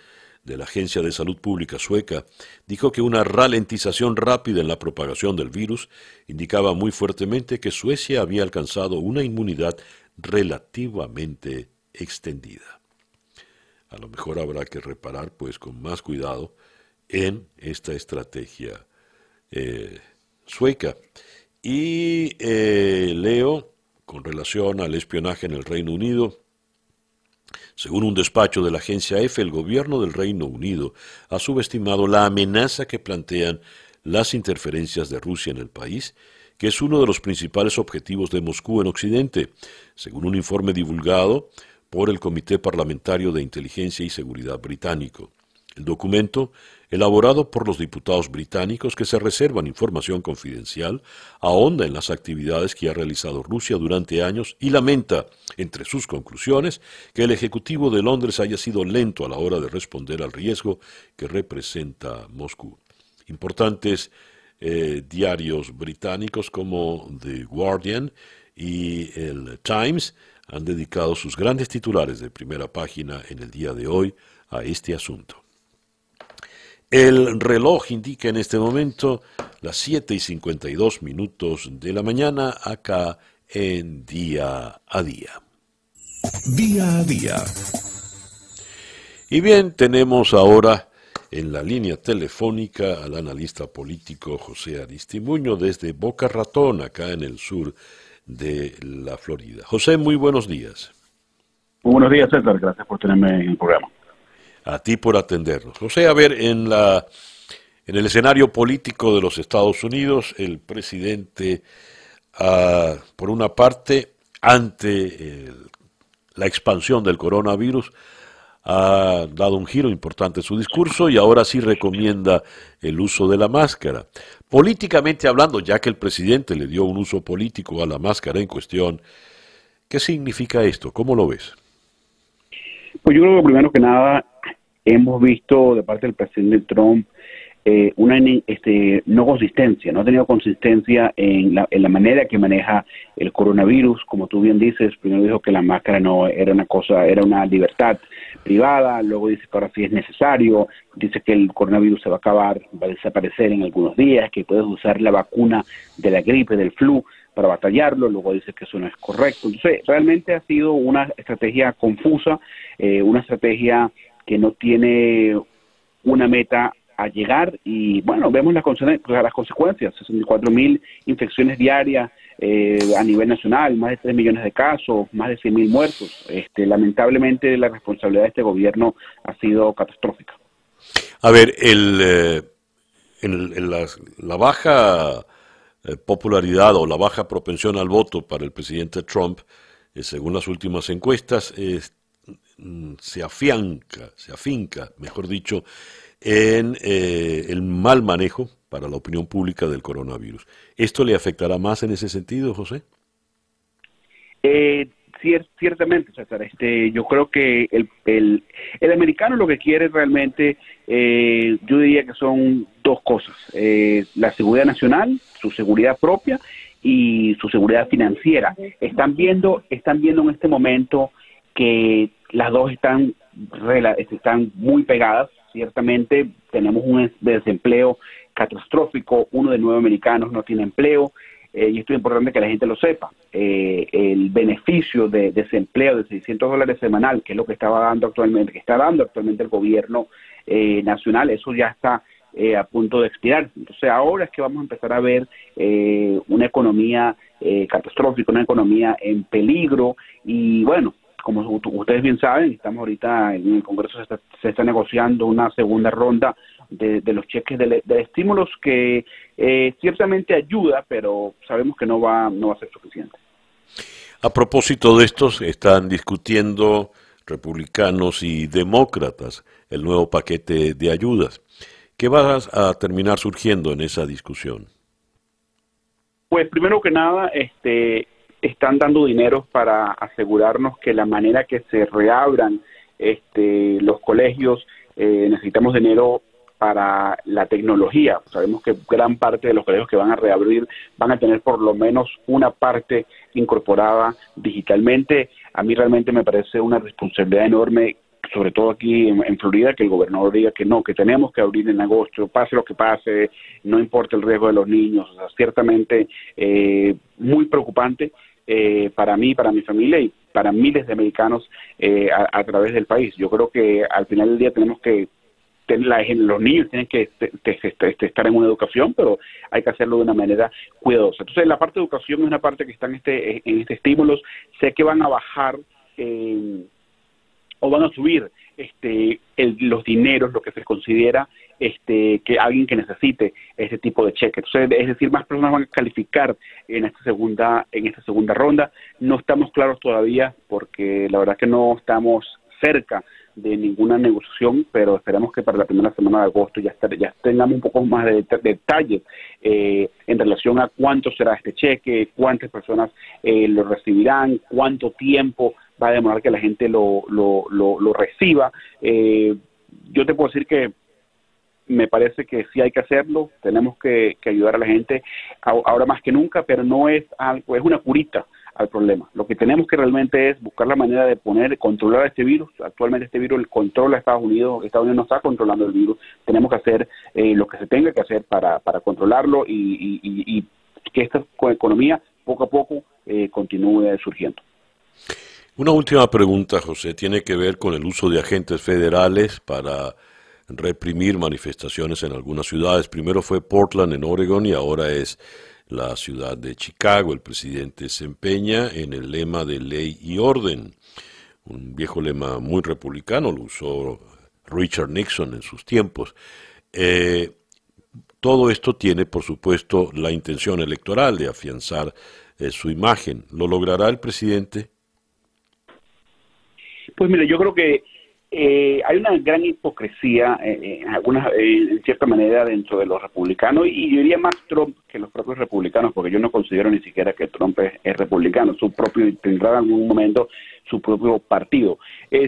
de la Agencia de Salud Pública sueca dijo que una ralentización rápida en la propagación del virus indicaba muy fuertemente que Suecia había alcanzado una inmunidad relativamente extendida. A lo mejor habrá que reparar, pues, con más cuidado en esta estrategia eh, sueca. Y eh, leo, con relación al espionaje en el Reino Unido, según un despacho de la agencia EFE, el gobierno del Reino Unido ha subestimado la amenaza que plantean las interferencias de Rusia en el país, que es uno de los principales objetivos de Moscú en Occidente, según un informe divulgado por el Comité Parlamentario de Inteligencia y Seguridad británico. El documento, elaborado por los diputados británicos que se reservan información confidencial, ahonda en las actividades que ha realizado Rusia durante años y lamenta, entre sus conclusiones, que el Ejecutivo de Londres haya sido lento a la hora de responder al riesgo que representa Moscú. Importantes eh, diarios británicos como The Guardian y el Times han dedicado sus grandes titulares de primera página en el día de hoy a este asunto. El reloj indica en este momento las 7 y 52 minutos de la mañana acá en Día a Día. Día a Día. Y bien, tenemos ahora en la línea telefónica al analista político José Aristimuño desde Boca Ratón, acá en el sur de la Florida. José, muy buenos días. Muy buenos días, César. Gracias por tenerme en el programa a ti por atendernos. José, a ver, en, la, en el escenario político de los Estados Unidos, el presidente, ah, por una parte, ante la expansión del coronavirus, ha dado un giro importante a su discurso y ahora sí recomienda el uso de la máscara. Políticamente hablando, ya que el presidente le dio un uso político a la máscara en cuestión, ¿qué significa esto? ¿Cómo lo ves? Pues yo creo que primero que nada hemos visto de parte del presidente Trump eh, una este, no consistencia, no ha tenido consistencia en la, en la manera que maneja el coronavirus. Como tú bien dices, primero dijo que la máscara no era una cosa, era una libertad privada, luego dice que ahora sí es necesario, dice que el coronavirus se va a acabar, va a desaparecer en algunos días, que puedes usar la vacuna de la gripe, del flu para batallarlo, luego dice que eso no es correcto. Entonces, realmente ha sido una estrategia confusa, eh, una estrategia que no tiene una meta a llegar y bueno, vemos las, las consecuencias, 64 mil infecciones diarias eh, a nivel nacional, más de 3 millones de casos, más de 100 mil muertos. Este, lamentablemente la responsabilidad de este gobierno ha sido catastrófica. A ver, el, eh, la, baja popularidad o la baja propensión al voto para el presidente Trump, según las últimas encuestas, Mm, se afianca, se afinca, mejor dicho, en eh, el mal manejo para la opinión pública del coronavirus. ¿Esto le afectará más en ese sentido, José? Eh, ciertamente, César. Este, yo creo que el, el, americano lo que quiere realmente, eh, yo diría que son dos cosas: eh, la seguridad nacional, su seguridad propia y su seguridad financiera. Están viendo, están viendo en este momento que las dos están están muy pegadas. Ciertamente tenemos un desempleo catastrófico. Uno de nueve americanos no tiene empleo. Eh, y esto es importante que la gente lo sepa, eh, el beneficio de, desempleo de 600 dólares semanal, que es lo que estaba dando actualmente, que está dando actualmente el gobierno eh, nacional, eso ya está a punto de expirar. Entonces ahora es que vamos a empezar a ver una economía catastrófica, una economía en peligro y bueno, como ustedes bien saben, estamos ahorita en el Congreso, se está, se está negociando una segunda ronda de, los cheques de, estímulos que eh, ciertamente ayuda, pero sabemos que no va, no va a ser suficiente. A propósito de estos, están discutiendo republicanos y demócratas el nuevo paquete de ayudas. ¿Qué va a terminar surgiendo en esa discusión? Pues primero que nada, este, están dando dinero para asegurarnos que la manera que se reabran este, los colegios, eh, necesitamos dinero para la tecnología. Sabemos que gran parte de los colegios que van a reabrir van a tener por lo menos una parte incorporada digitalmente. A mí realmente me parece una responsabilidad enorme sobre todo aquí en, Florida, que el gobernador diga que no, que tenemos que abrir en agosto, pase lo que pase, no importa el riesgo de los niños. O sea, ciertamente eh, muy preocupante eh, para mí, para mi familia y para miles de americanos eh, a, través del país. Yo creo que al final del día tenemos que los niños tienen que estar en una educación, pero hay que hacerlo de una manera cuidadosa. Entonces, la parte de educación es una parte que está en este, en este estímulos. Sé que van a bajar eh, o van a subir este, los dineros, lo que se considera este, que alguien que necesite ese tipo de cheque. Es decir, más personas van a calificar en esta segunda, en esta segunda ronda. No estamos claros todavía porque la verdad que no estamos cerca de ninguna negociación, pero esperamos que para la primera semana de agosto ya, ya tengamos un poco más de, detalles eh, en relación a cuánto será este cheque, cuántas personas eh, lo recibirán, cuánto tiempo va a demorar que la gente lo, lo, lo, reciba. Eh, yo te puedo decir que me parece que sí hay que hacerlo, tenemos que, que ayudar a la gente ahora más que nunca, pero no es algo, es una curita al problema. Lo que tenemos que realmente es buscar la manera de poner, controlar este virus. Actualmente este virus controla Estados Unidos, Estados Unidos no está controlando el virus. Tenemos que hacer eh, lo que se tenga que hacer para, para controlarlo y, y, que esta economía poco a poco eh, continúe surgiendo. Una última pregunta, José, tiene que ver con el uso de agentes federales para reprimir manifestaciones en algunas ciudades. Primero fue Portland en Oregon y ahora es la ciudad de Chicago. El presidente se empeña en el lema de ley y orden, un viejo lema muy republicano, lo usó Richard Nixon en sus tiempos. Eh, todo esto tiene, por supuesto, la intención electoral de afianzar eh, su imagen. ¿Lo logrará el presidente? Pues mire, yo creo que eh, hay una gran hipocresía eh, eh, en algunas, en cierta manera dentro de los republicanos y yo diría más Trump que los propios republicanos porque yo no considero ni siquiera que Trump es, republicano, su propio tendrá en algún momento su propio partido.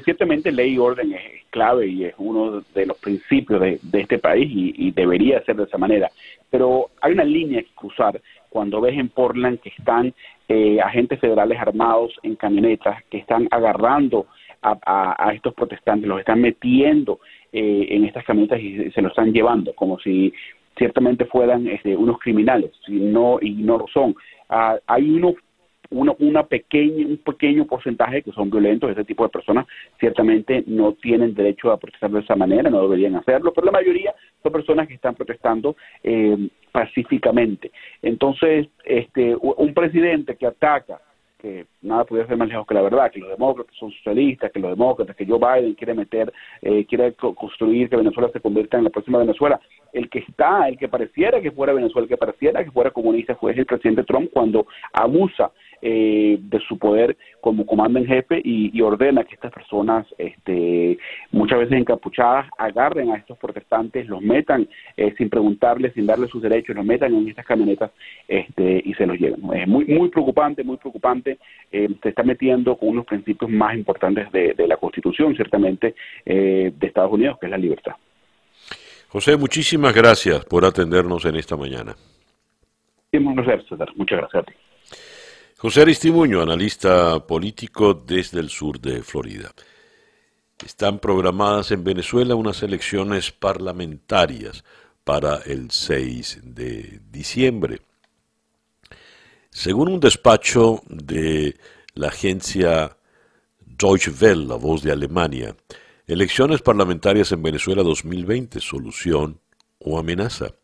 ciertamente ley y orden es clave y es uno de los principios de, este país y, debería ser de esa manera, pero hay una línea que cruzar cuando ves en Portland que están agentes federales armados en camionetas que están agarrando a, estos protestantes, los están metiendo eh, en estas camionetas y se los están llevando, como si ciertamente fueran este, unos criminales, si no, y no lo son. Ah, hay uno, uno, una pequeña, un pequeño porcentaje que son violentos, ese tipo de personas ciertamente no tienen derecho a protestar de esa manera, no deberían hacerlo, pero la mayoría son personas que están protestando eh, pacíficamente. Entonces, este, un presidente que ataca que nada podía ser más lejos que la verdad, que los demócratas son socialistas, que los demócratas, que Joe Biden quiere meter, eh, quiere construir que Venezuela se convierta en la próxima Venezuela. El que está, el que pareciera que fuera Venezuela, el que pareciera que fuera comunista, fue el presidente Trump cuando abusa eh, de su poder como comando en jefe y, ordena que estas personas, este, muchas veces encapuchadas, agarren a estos protestantes, los metan eh, sin preguntarles, sin darles sus derechos, los metan en estas camionetas este, y se los lleven. Es muy, muy preocupante, muy preocupante. Eh, se está metiendo con unos principios más importantes de, la Constitución, ciertamente, de Estados Unidos, que es la libertad. José, muchísimas gracias por atendernos en esta mañana. Muchas gracias a ti. José Aristimuño, analista político desde el sur de Florida. Están programadas en Venezuela unas elecciones parlamentarias para el 6 de diciembre. Según un despacho de la agencia Deutsche Welle, la voz de Alemania, elecciones parlamentarias en Venezuela 2020, solución o amenaza.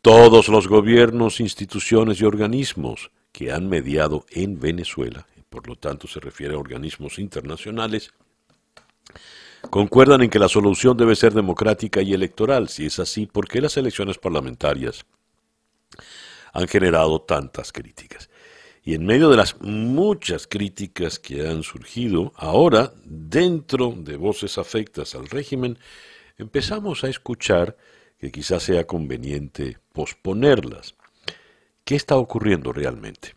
Todos los gobiernos, instituciones y organismos que han mediado en Venezuela, por lo tanto se refiere a organismos internacionales, concuerdan en que la solución debe ser democrática y electoral. Si es así, ¿por qué las elecciones parlamentarias han generado tantas críticas? Y en medio de las muchas críticas que han surgido, ahora, dentro de voces afectas al régimen, empezamos a escuchar que quizás sea conveniente posponerlas. ¿Qué está ocurriendo realmente?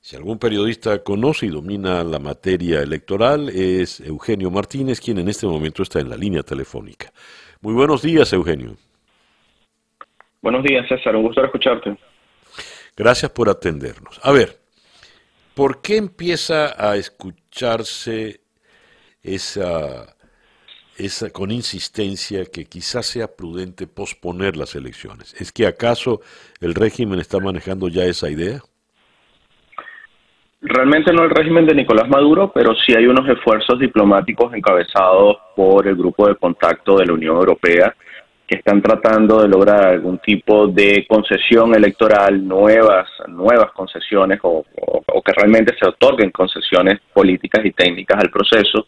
Si algún periodista conoce y domina la materia electoral, es Eugenio Martínez, quien en este momento está en la línea telefónica. Muy buenos días, Eugenio. Buenos días, César. Un gusto escucharte. Gracias por atendernos. A ver, ¿por qué empieza a escucharse esa esa, con insistencia que quizás sea prudente posponer las elecciones. ¿Es que acaso el régimen está manejando ya esa idea? Realmente no el régimen de Nicolás Maduro, pero sí hay unos esfuerzos diplomáticos encabezados por el grupo de contacto de la Unión Europea que están tratando de lograr algún tipo de concesión electoral, nuevas, nuevas concesiones o, que realmente se otorguen concesiones políticas y técnicas al proceso,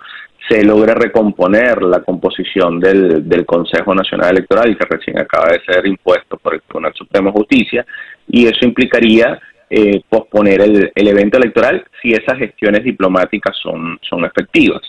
se logre recomponer la composición del, del Consejo Nacional Electoral que recién acaba de ser impuesto por el Tribunal Supremo de Justicia y eso implicaría eh, posponer el, el, evento electoral si esas gestiones diplomáticas son, son efectivas.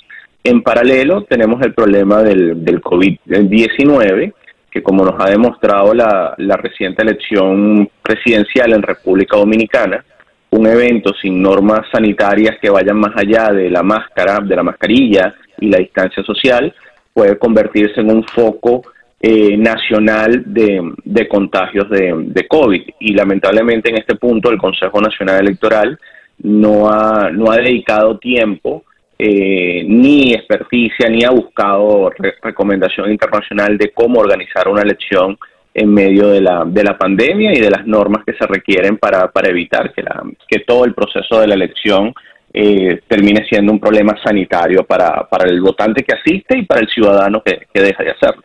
En paralelo tenemos el problema del, del COVID-19 que como nos ha demostrado la, reciente elección presidencial en República Dominicana, un evento sin normas sanitarias que vayan más allá de la máscara, de la mascarilla y la distancia social, puede convertirse en un foco eh, nacional de, de contagios de, de, COVID. Y lamentablemente en este punto el Consejo Nacional Electoral no ha, no ha dedicado tiempo eh, ni experticia ni ha buscado recomendación internacional de cómo organizar una elección en medio de la, de la pandemia y de las normas que se requieren para, para evitar que, la, que todo el proceso de la elección eh, termine siendo un problema sanitario para, para el votante que asiste y para el ciudadano que, que deja de hacerlo.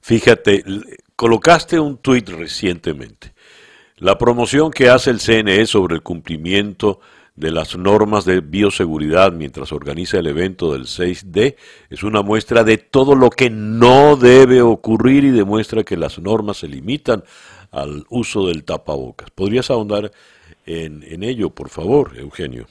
Fíjate, colocaste un tuit recientemente. La promoción que hace el CNE sobre el cumplimiento de las normas de bioseguridad mientras organiza el evento del 6D es una muestra de todo lo que no debe ocurrir y demuestra que las normas se limitan al uso del tapabocas. ¿Podrías ahondar en, ello, por favor, Eugenio?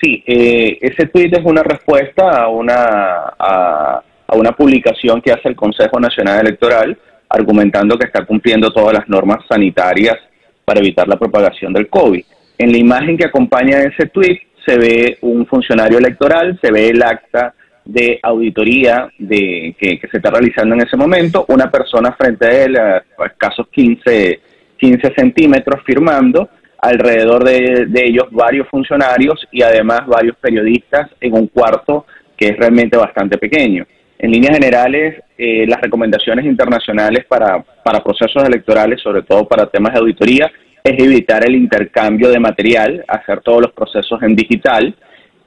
Sí, eh, ese tweet es una respuesta a una, a, a una publicación que hace el Consejo Nacional Electoral argumentando que está cumpliendo todas las normas sanitarias para evitar la propagación del COVID. En la imagen que acompaña ese tweet se ve un funcionario electoral, se ve el acta de auditoría de, que, se está realizando en ese momento, una persona frente a él a, escasos 15, 15 centímetros firmando, alrededor de, ellos varios funcionarios y además varios periodistas en un cuarto que es realmente bastante pequeño. En líneas generales, eh, las recomendaciones internacionales para, para procesos electorales, sobre todo para temas de auditoría, es evitar el intercambio de material, hacer todos los procesos en digital,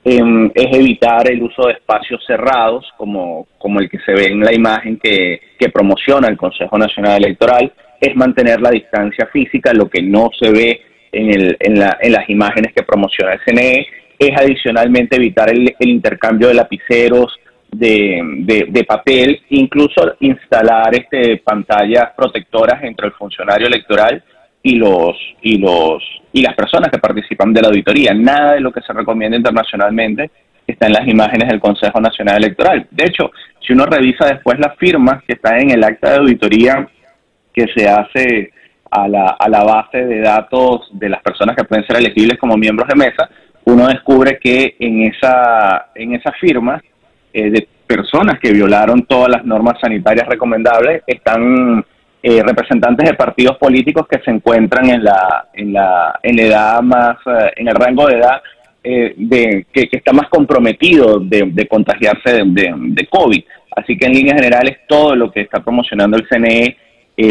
em, es evitar el uso de espacios cerrados como, como el que se ve en la imagen que, que promociona el Consejo Nacional Electoral, es mantener la distancia física, lo que no se ve en, en, las imágenes que promociona el CNE, es adicionalmente evitar el, intercambio de lapiceros, de, de, papel, incluso instalar este, pantallas protectoras entre el funcionario electoral y los y los y las personas que participan de la auditoría. Nada de lo que se recomienda internacionalmente está en las imágenes del Consejo Nacional Electoral. De hecho, si uno revisa después las firmas que están en el acta de auditoría que se hace a la, a la base de datos de las personas que pueden ser elegibles como miembros de mesa, uno descubre que en esa, en esa firma eh, de personas que violaron todas las normas sanitarias recomendables están eh, representantes de partidos políticos que se encuentran en la, en la, en la edad más, eh, en el rango de edad eh, de, que, está más comprometido de, contagiarse de, COVID. Así que en líneas generales todo lo que está promocionando el CNE,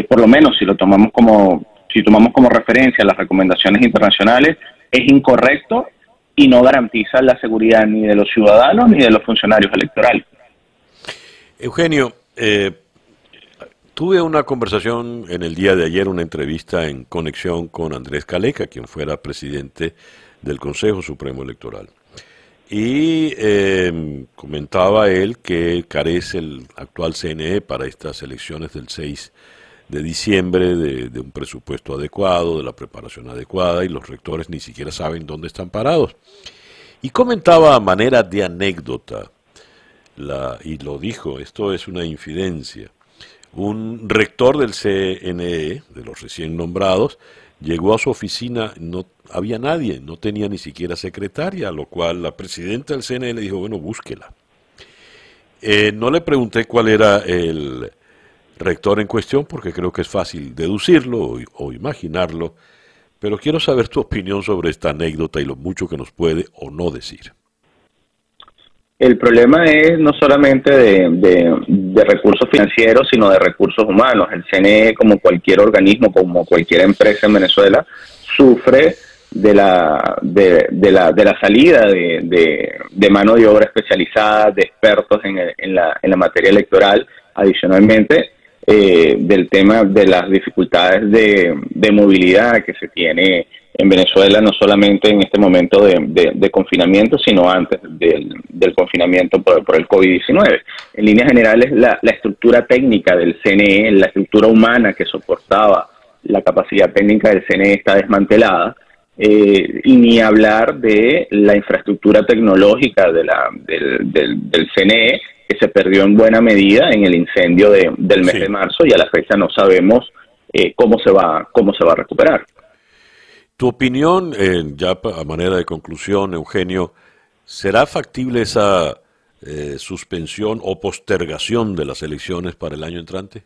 por lo menos si lo tomamos como, si tomamos como referencia las recomendaciones internacionales, es incorrecto y no garantiza la seguridad ni de los ciudadanos ni de los funcionarios electorales. Eugenio, eh, Tuve una conversación en el día de ayer, una entrevista en conexión con Andrés Caleca, quien fuera presidente del Consejo Supremo Electoral. Y em, comentaba él que carece el actual CNE para estas elecciones del 6 de diciembre de, un presupuesto adecuado, de la preparación adecuada, y los rectores ni siquiera saben dónde están parados. Y comentaba a manera de anécdota, la, y lo dijo, esto es una infidencia, un rector del CNE, de los recién nombrados, llegó a su oficina, no había nadie, no tenía ni siquiera secretaria, lo cual la presidenta del CNE le dijo, bueno, búsquela. Eh, no le pregunté cuál era el rector en cuestión, porque creo que es fácil deducirlo o imaginarlo, pero quiero saber tu opinión sobre esta anécdota y lo mucho que nos puede o no decir. El problema es no solamente de, recursos financieros, sino de recursos humanos. El CNE, como cualquier organismo, como cualquier empresa en Venezuela, sufre de la, de, la, de la salida de, de, mano de obra especializada, de expertos en, en, la, en la materia electoral. Adicionalmente, eh, del tema de las dificultades de, de movilidad que se tiene en Venezuela, no solamente en este momento de, confinamiento, sino antes del, confinamiento por, el COVID-19. En líneas generales, la, estructura técnica del CNE, la estructura humana que soportaba la capacidad técnica del CNE está desmantelada. Eh, y ni hablar de la infraestructura tecnológica de la, del, del, CNE, que se perdió en buena medida en el incendio del mes de marzo y a la fecha no sabemos eh, cómo, se va, cómo se va a recuperar. Tu opinión, ya a manera de conclusión, Eugenio, ¿será factible esa eh, suspensión o postergación de las elecciones para el año entrante?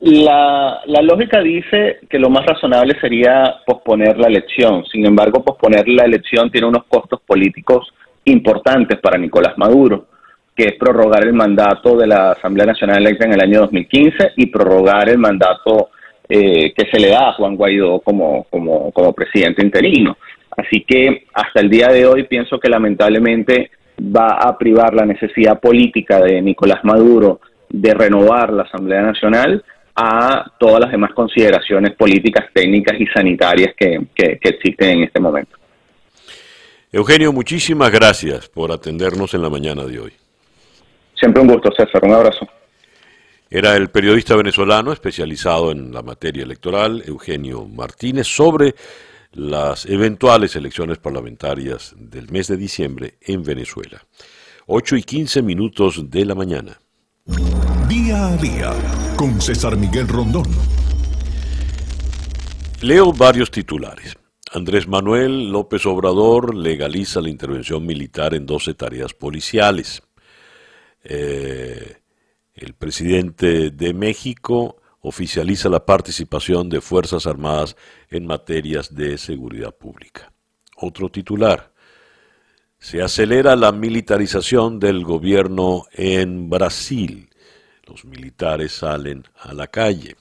La, lógica dice que lo más razonable sería posponer la elección. Sin embargo, posponer la elección tiene unos costos políticos importantes para Nicolás Maduro, que es prorrogar el mandato de la Asamblea Nacional Electa en el año 2015 y prorrogar el mandato eh, que se le da a Juan Guaidó como, como, como presidente interino. Así que hasta el día de hoy pienso que lamentablemente va a privar la necesidad política de Nicolás Maduro de renovar la Asamblea Nacional a todas las demás consideraciones políticas, técnicas y sanitarias que, que, que existen en este momento. Eugenio, muchísimas gracias por atendernos en la mañana de hoy. Siempre un gusto, César. Un abrazo. Era el periodista venezolano especializado en la materia electoral, Eugenio Martínez, sobre las eventuales elecciones parlamentarias del mes de diciembre en Venezuela. 8 y 15 minutos de la mañana. Día a día con César Miguel Rondón. Leo varios titulares. Andrés Manuel López Obrador legaliza la intervención militar en 12 tareas policiales. Eh, el presidente de México oficializa la participación de Fuerzas Armadas en materias de seguridad pública. Otro titular. Se acelera la militarización del gobierno en Brasil. Los militares salen a la calle.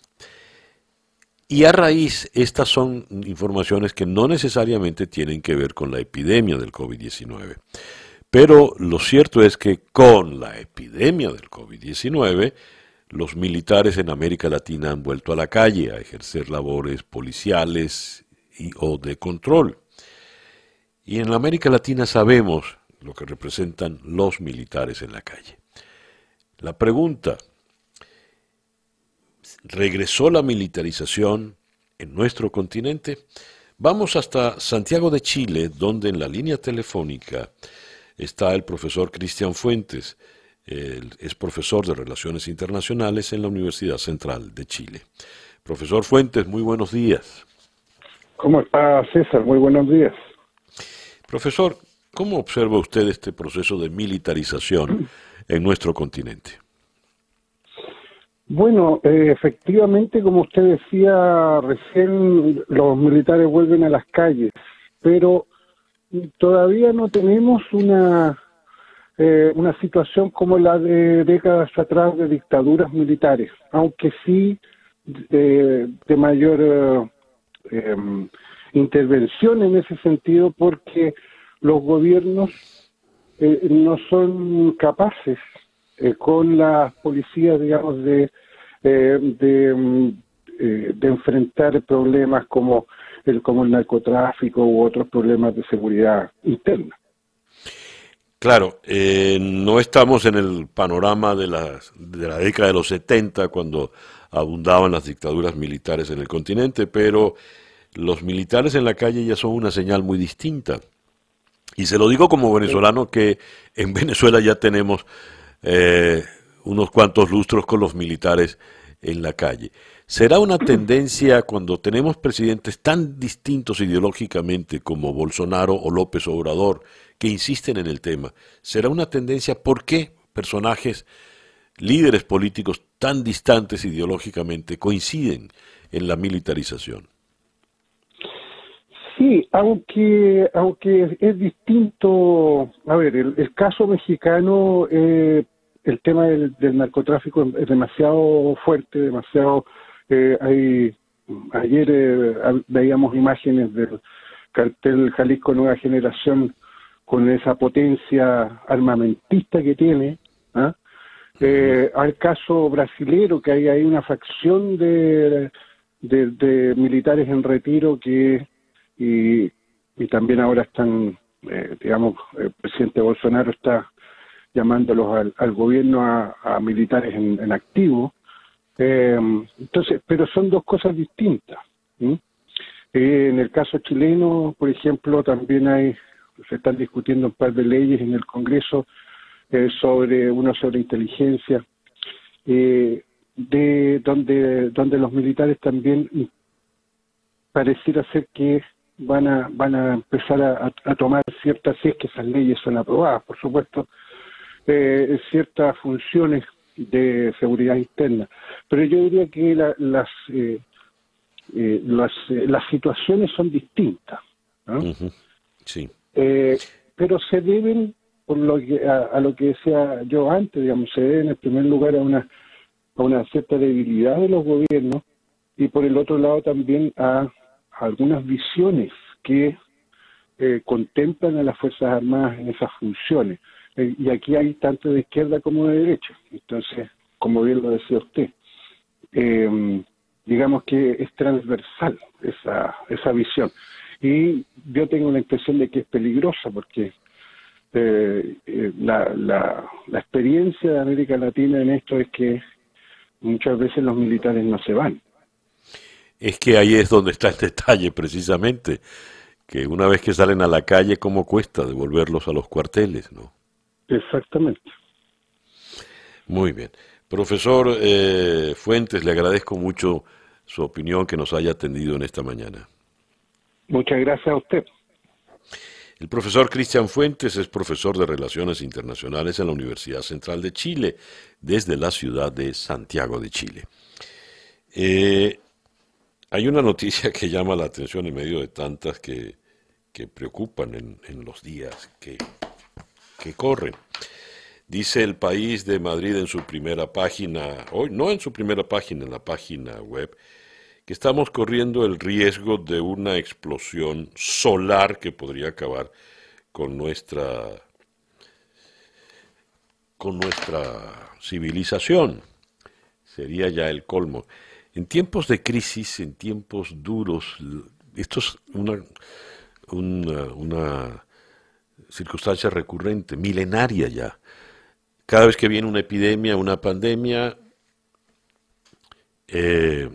Y a raíz, estas son informaciones que no necesariamente tienen que ver con la epidemia del COVID-19. Pero lo cierto es que con la epidemia del COVID-19, los militares en América Latina han vuelto a la calle a ejercer labores policiales o de control. Y en América Latina sabemos lo que representan los militares en la calle. La pregunta, ¿regresó la militarización en nuestro continente? Vamos hasta Santiago de Chile, donde en la línea telefónica está el profesor Cristian Fuentes. es profesor de Relaciones Internacionales en la Universidad Central de Chile. Profesor Fuentes, muy buenos días. ¿Cómo está César? Muy buenos días. Profesor, ¿cómo observa usted este proceso de militarización en nuestro continente? Bueno, eh, efectivamente, como usted decía recién, los militares vuelven a las calles, pero todavía no tenemos una eh, una situación como la de décadas atrás de dictaduras militares, aunque sí de, de mayor eh, intervención en ese sentido, porque los gobiernos no son capaces eh, con las policías, digamos, de, eh, mm, eh, de, enfrentar problemas como el, como el narcotráfico u otros problemas de seguridad interna. Claro, no estamos en el panorama de, las, de la década de los 70, cuando abundaban las dictaduras militares en el continente, pero los militares en la calle ya son una señal muy distinta. Y se lo digo como venezolano que en [laughs] Venezuela ya tenemos eh, unos cuantos lustros con los militares en la calle. ¿Será una [clears throat] tendencia cuando tenemos presidentes tan distintos ideológicamente como Bolsonaro o López Obrador que insisten en el tema? ¿Será una tendencia por qué personajes, líderes políticos tan distantes ideológicamente coinciden en la militarización? Sí, aunque aunque es distinto, a ver, el, caso mexicano, eh, el tema del, narcotráfico es demasiado fuerte, demasiado. Eh, hay ayer eh, veíamos imágenes del cartel Jalisco Nueva Generación con esa potencia armamentista que tiene. ¿ah? Eh, al caso brasilero, que hay ahí una facción de, de militares en retiro que y, también ahora están, eh, digamos, el presidente Bolsonaro está llamándolos al, gobierno a, militares en, activo. Eh, entonces, pero son dos cosas distintas. Eh, en el caso chileno, por ejemplo, también hay, se están discutiendo un par de leyes en el Congreso sobre uno sobre inteligencia, de donde donde los militares también pareciera ser que van a, van a empezar a, tomar ciertas, si es que esas leyes son aprobadas, por supuesto, eh, ciertas funciones de seguridad interna. Pero yo diría que las, eh, eh, las, las situaciones son distintas. Sí. pero se deben, por lo que, a, lo que decía yo antes, digamos, se deben en primer lugar a una, a una cierta debilidad de los gobiernos y por el otro lado también a algunas visiones que eh, contemplan a las Fuerzas Armadas en esas funciones. Eh, y aquí hay tanto de izquierda como de derecha. Entonces, como bien lo decía usted, eh, digamos que es transversal esa, esa visión. Y yo tengo la impresión de que es peligrosa porque la, la, la experiencia de América Latina en esto es que muchas veces los militares no se van es que ahí es donde está el detalle precisamente, que una vez que salen a la calle, ¿cómo cuesta devolverlos a los cuarteles? ¿no? Exactamente. Muy bien. Profesor eh, Fuentes, le agradezco mucho su opinión que nos haya atendido en esta mañana. Muchas gracias a usted. El profesor Cristian Fuentes es profesor de Relaciones Internacionales en la Universidad Central de Chile, desde la ciudad de Santiago de Chile. Eh, hay una noticia que llama la atención en medio de tantas que, preocupan en, los días que, que corren. Dice el país de Madrid en su primera página, hoy no en su primera página, en la página web, que estamos corriendo el riesgo de una explosión solar que podría acabar con nuestra con nuestra civilización. sería ya el colmo. En tiempos de crisis, en tiempos duros, esto es una, una, circunstancia recurrente, milenaria ya. Cada vez que viene una epidemia, una pandemia, eh,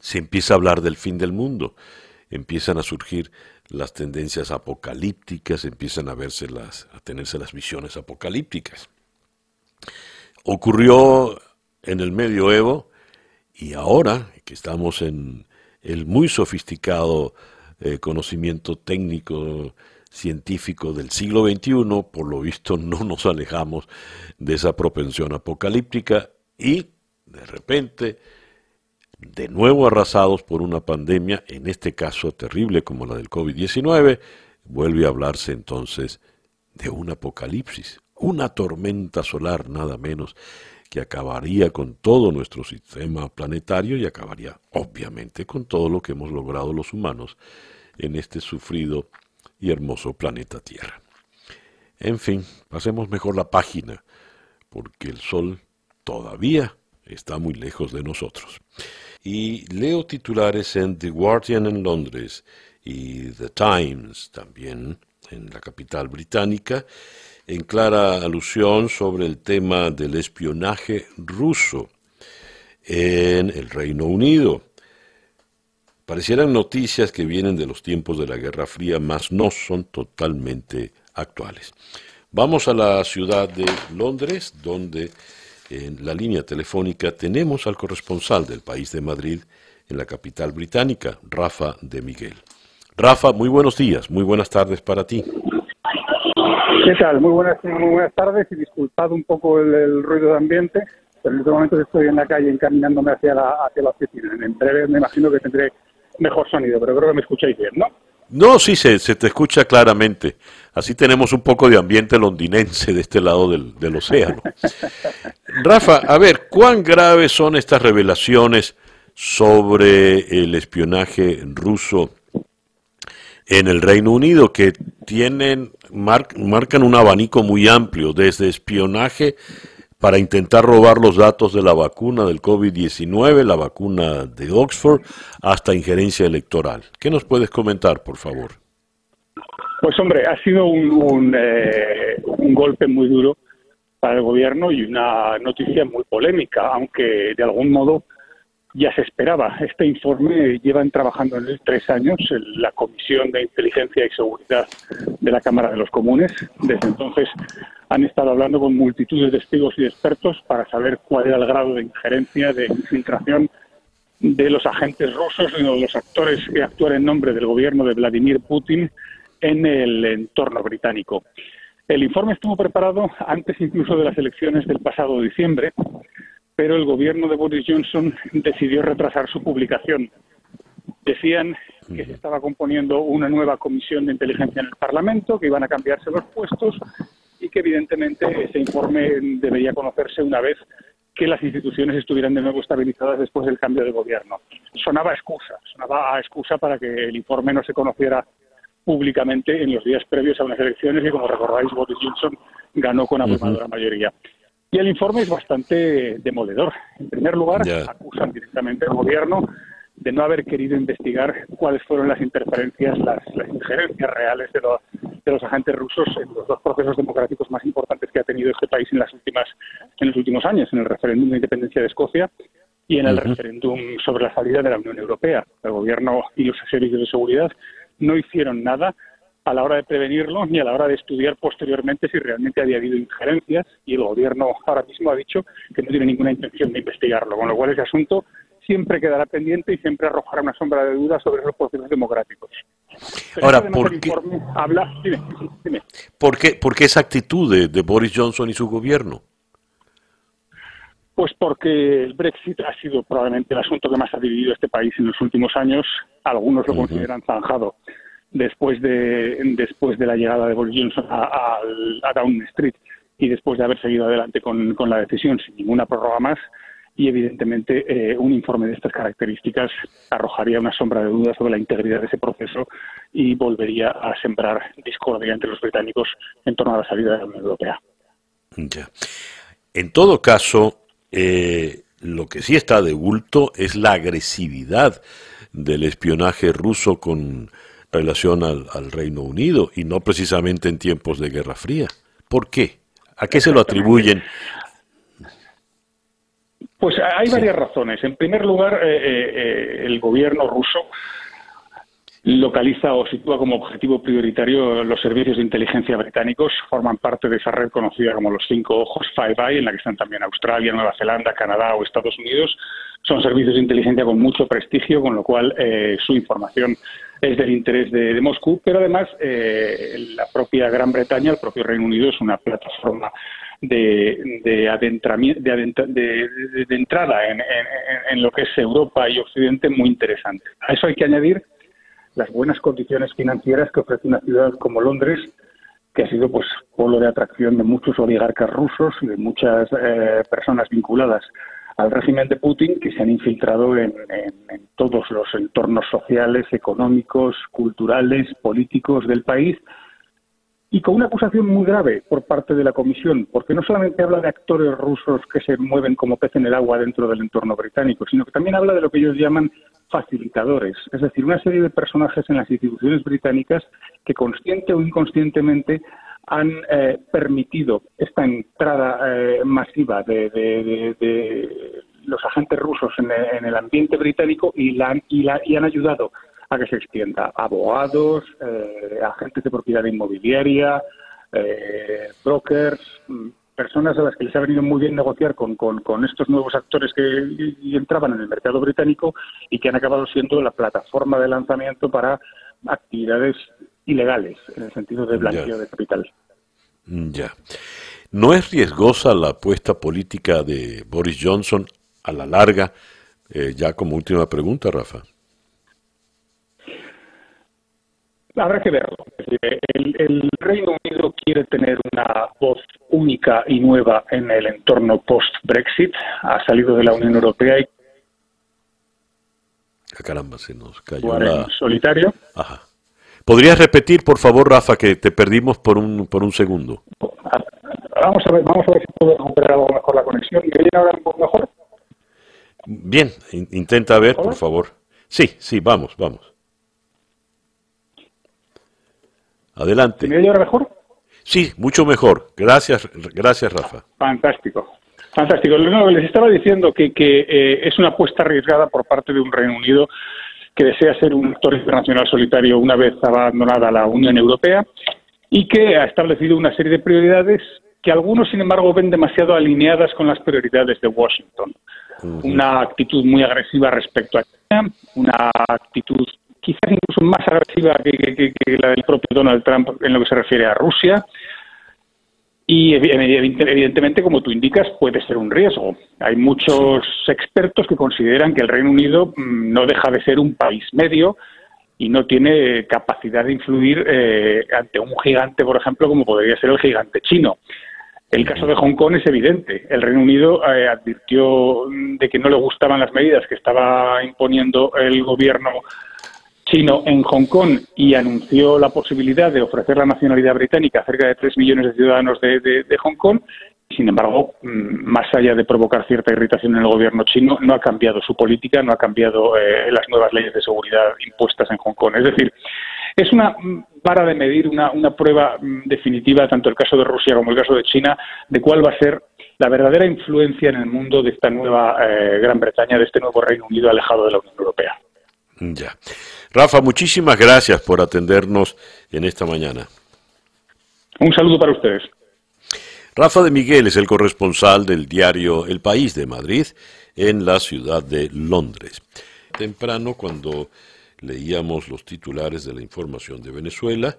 se empieza a hablar del fin del mundo, empiezan a surgir las tendencias apocalípticas, empiezan a verse las, a tenerse las visiones apocalípticas. Ocurrió en el medioevo y ahora que estamos en el muy sofisticado eh, conocimiento técnico científico del siglo XXI, por lo visto no nos alejamos de esa propensión apocalíptica y de repente, de nuevo arrasados por una pandemia, en este caso terrible como la del COVID-19, vuelve a hablarse entonces de un apocalipsis, una tormenta solar nada menos que acabaría con todo nuestro sistema planetario y acabaría obviamente con todo lo que hemos logrado los humanos en este sufrido y hermoso planeta Tierra. En fin, pasemos mejor la página, porque el Sol todavía está muy lejos de nosotros. Y leo titulares en The Guardian en Londres y The Times también en la capital británica, en clara alusión sobre el tema del espionaje ruso en el Reino Unido. Parecieran noticias que vienen de los tiempos de la Guerra Fría, mas no son totalmente actuales. Vamos a la ciudad de Londres, donde en la línea telefónica tenemos al corresponsal del país de Madrid en la capital británica, Rafa de Miguel. Rafa, muy buenos días, muy buenas tardes para ti. ¿Qué tal? Muy buenas, muy buenas tardes y disculpad un poco el, ruido de ambiente, pero en este momento estoy en la calle encaminándome hacia la, hacia la oficina. En breve me imagino que tendré mejor sonido, pero creo que me escucháis bien, ¿no? No, sí, se, se te escucha claramente. Así tenemos un poco de ambiente londinense de este lado del, del océano. [laughs] Rafa, a ver, ¿cuán graves son estas revelaciones sobre el espionaje ruso en el Reino Unido que tienen marcan un abanico muy amplio desde espionaje para intentar robar los datos de la vacuna del COVID-19, la vacuna de Oxford, hasta injerencia electoral. ¿Qué nos puedes comentar, por favor? Pues hombre, ha sido un, un, eh, un golpe muy duro para el gobierno y una noticia muy polémica, aunque de algún modo ya se esperaba. Este informe llevan trabajando en él tres años en la Comisión de Inteligencia y Seguridad de la Cámara de los Comunes. Desde entonces han estado hablando con multitud de testigos y expertos para saber cuál era el grado de injerencia, de infiltración de los agentes rusos, de los actores que actúan en nombre del gobierno de Vladimir Putin en el entorno británico. El informe estuvo preparado antes incluso de las elecciones del pasado diciembre pero el gobierno de Boris Johnson decidió retrasar su publicación. Decían que se estaba componiendo una nueva comisión de inteligencia en el Parlamento, que iban a cambiarse los puestos y que evidentemente ese informe debería conocerse una vez que las instituciones estuvieran de nuevo estabilizadas después del cambio de gobierno. Sonaba excusa, sonaba a excusa para que el informe no se conociera públicamente en los días previos a unas elecciones y, como recordáis, Boris Johnson ganó con abrumadora mayoría. Y el informe es bastante demoledor. En primer lugar, acusan directamente al gobierno de no haber querido investigar cuáles fueron las interferencias, las, injerencias reales de, los agentes rusos en los dos procesos democráticos más importantes que ha tenido este país en, las últimas, en los últimos años, en el referéndum de independencia de Escocia y en el referéndum sobre la salida de la Unión Europea. El gobierno y los servicios de seguridad no hicieron nada a la hora de prevenirlo ni a la hora de estudiar posteriormente si realmente había habido injerencias y el gobierno ahora mismo ha dicho que no tiene ninguna intención de investigarlo, con lo cual ese asunto siempre quedará pendiente y siempre arrojará una sombra de duda sobre los procesos democráticos. ahora, ¿por qué, habla, ¿por qué, ¿por qué esa actitud de, de Boris Johnson y su gobierno? Pues porque el Brexit ha sido probablemente el asunto que más ha dividido este país en los últimos años. Algunos lo consideran zanjado después de, después de la llegada de Boris Johnson a, a, Downing Street y después de haber seguido adelante con, con la decisión sin ninguna prórroga más. Y evidentemente eh, un informe de estas características arrojaría una sombra de duda sobre la integridad de ese proceso y volvería a sembrar discordia entre los británicos en torno a la salida de la Unión Europea. Ya. En todo caso, Eh, lo que sí está de bulto es la agresividad del espionaje ruso con relación al, Reino Unido y no precisamente en tiempos de Guerra Fría. ¿Por qué? ¿A qué se lo atribuyen? Pues hay varias razones. En primer lugar, eh, eh, el gobierno ruso localiza o sitúa como objetivo prioritario los servicios de inteligencia británicos. Forman parte de esa red conocida como los cinco ojos, Five Eye, en la que están también Australia, Nueva Zelanda, Canadá o Estados Unidos. Son servicios de inteligencia con mucho prestigio, con lo cual eh, su información es del interés de, Moscú, pero además eh, la propia Gran Bretaña, el propio Reino Unido, es una plataforma de, de, de, entrada en, en, lo que es Europa y Occidente muy interesante. A eso hay que añadir las buenas condiciones financieras que ofrece una ciudad como Londres, que ha sido pues polo de atracción de muchos oligarcas rusos y de muchas eh, personas vinculadas al régimen de Putin que se han infiltrado en, todos los entornos sociales, económicos, culturales, políticos del país y con una acusación muy grave por parte de la Comisión, porque no solamente habla de actores rusos que se mueven como pez en el agua dentro del entorno británico, sino que también habla de lo que ellos llaman facilitadores, es decir, una serie de personajes en las instituciones británicas que consciente o inconscientemente han eh, permitido esta entrada eh, masiva de, los agentes rusos en, el ambiente británico y, la, y, la, y han ayudado a que se extienda. Abogados, eh, agentes de propiedad inmobiliaria, eh, brokers, mm, personas a las que les ha venido muy bien negociar con, con, estos nuevos actores que entraban en el mercado británico y que han acabado siendo la plataforma de lanzamiento para actividades ilegales, en el sentido de blanqueo de capital. Ya. ¿No es riesgosa la apuesta política de Boris Johnson a la larga? Eh, ya como última pregunta, Rafa. Habrá que verlo. El, Reino Unido quiere tener una voz única y nueva en el entorno post-Brexit. Ha salido de la Unión Europea y. Ah, caramba, se nos cayó la... solitario. Ajá. ¿Podrías repetir, por favor, Rafa, que te perdimos por un, por un segundo? Vamos a ver, vamos a ver si puedo recuperar algo mejor la conexión. ¿Me oyen ahora un poco mejor? Bien, intenta ver, por favor. Sí, sí, vamos, vamos. Adelante. ¿Me oye ahora mejor? Sí, mucho mejor. Gracias, gracias Rafa. Fantástico. Fantástico. les estaba diciendo que, que eh, es una apuesta arriesgada por parte de un Reino Unido que desea ser un actor internacional solitario una vez abandonada la Unión Europea y que ha establecido una serie de prioridades que algunos, sin embargo, ven demasiado alineadas con las prioridades de Washington. Una actitud muy agresiva respecto a China, una actitud quizás incluso más agresiva que, la del propio Donald Trump en lo que se refiere a Rusia. Y evidentemente, como tú indicas, puede ser un riesgo. Hay muchos expertos que consideran que el Reino Unido mm, no deja de ser un país medio y no tiene capacidad de influir eh, ante un gigante, por ejemplo, como podría ser el gigante chino. El caso de Hong Kong es evidente. El Reino Unido eh, advirtió de que no le gustaban las medidas que estaba imponiendo el gobierno chino en Hong Kong y anunció la posibilidad de ofrecer la nacionalidad británica a cerca de tres millones de ciudadanos de, Hong Kong. Sin embargo, mm, más allá de provocar cierta irritación en el gobierno chino, no ha cambiado su política, no ha cambiado eh, las nuevas leyes de seguridad impuestas en Hong Kong. Es decir, es una mm, vara de medir, una, prueba mm, definitiva, tanto el caso de Rusia como el caso de China, de cuál va a ser la verdadera influencia en el mundo de esta nueva eh, Gran Bretaña, de este nuevo Reino Unido alejado de la Unión Europea. Ya. Rafa, muchísimas gracias por atendernos en esta mañana. Un saludo para ustedes. Rafa de Miguel es el corresponsal del diario El País de Madrid en la ciudad de Londres. Temprano, cuando leíamos los titulares de la información de Venezuela,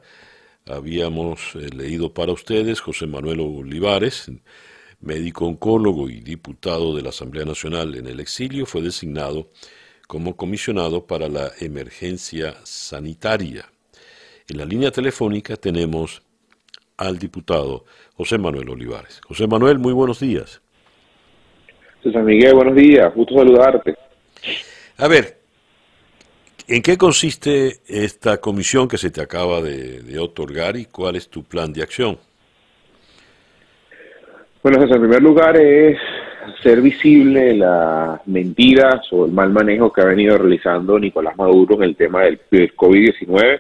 habíamos eh, leído para ustedes José Manuel Olivares, médico oncólogo y diputado de la Asamblea Nacional en el exilio, fue designado como comisionado para la emergencia sanitaria. En la línea telefónica tenemos al diputado José Manuel Olivares. José Manuel, muy buenos días. César Miguel, buenos días, gusto saludarte. A ver, ¿en qué consiste esta comisión que se te acaba de, otorgar y cuál es tu plan de acción? Bueno, César, en primer lugar es ser visible las mentiras o el mal manejo que ha venido realizando Nicolás Maduro en el tema del, COVID-19,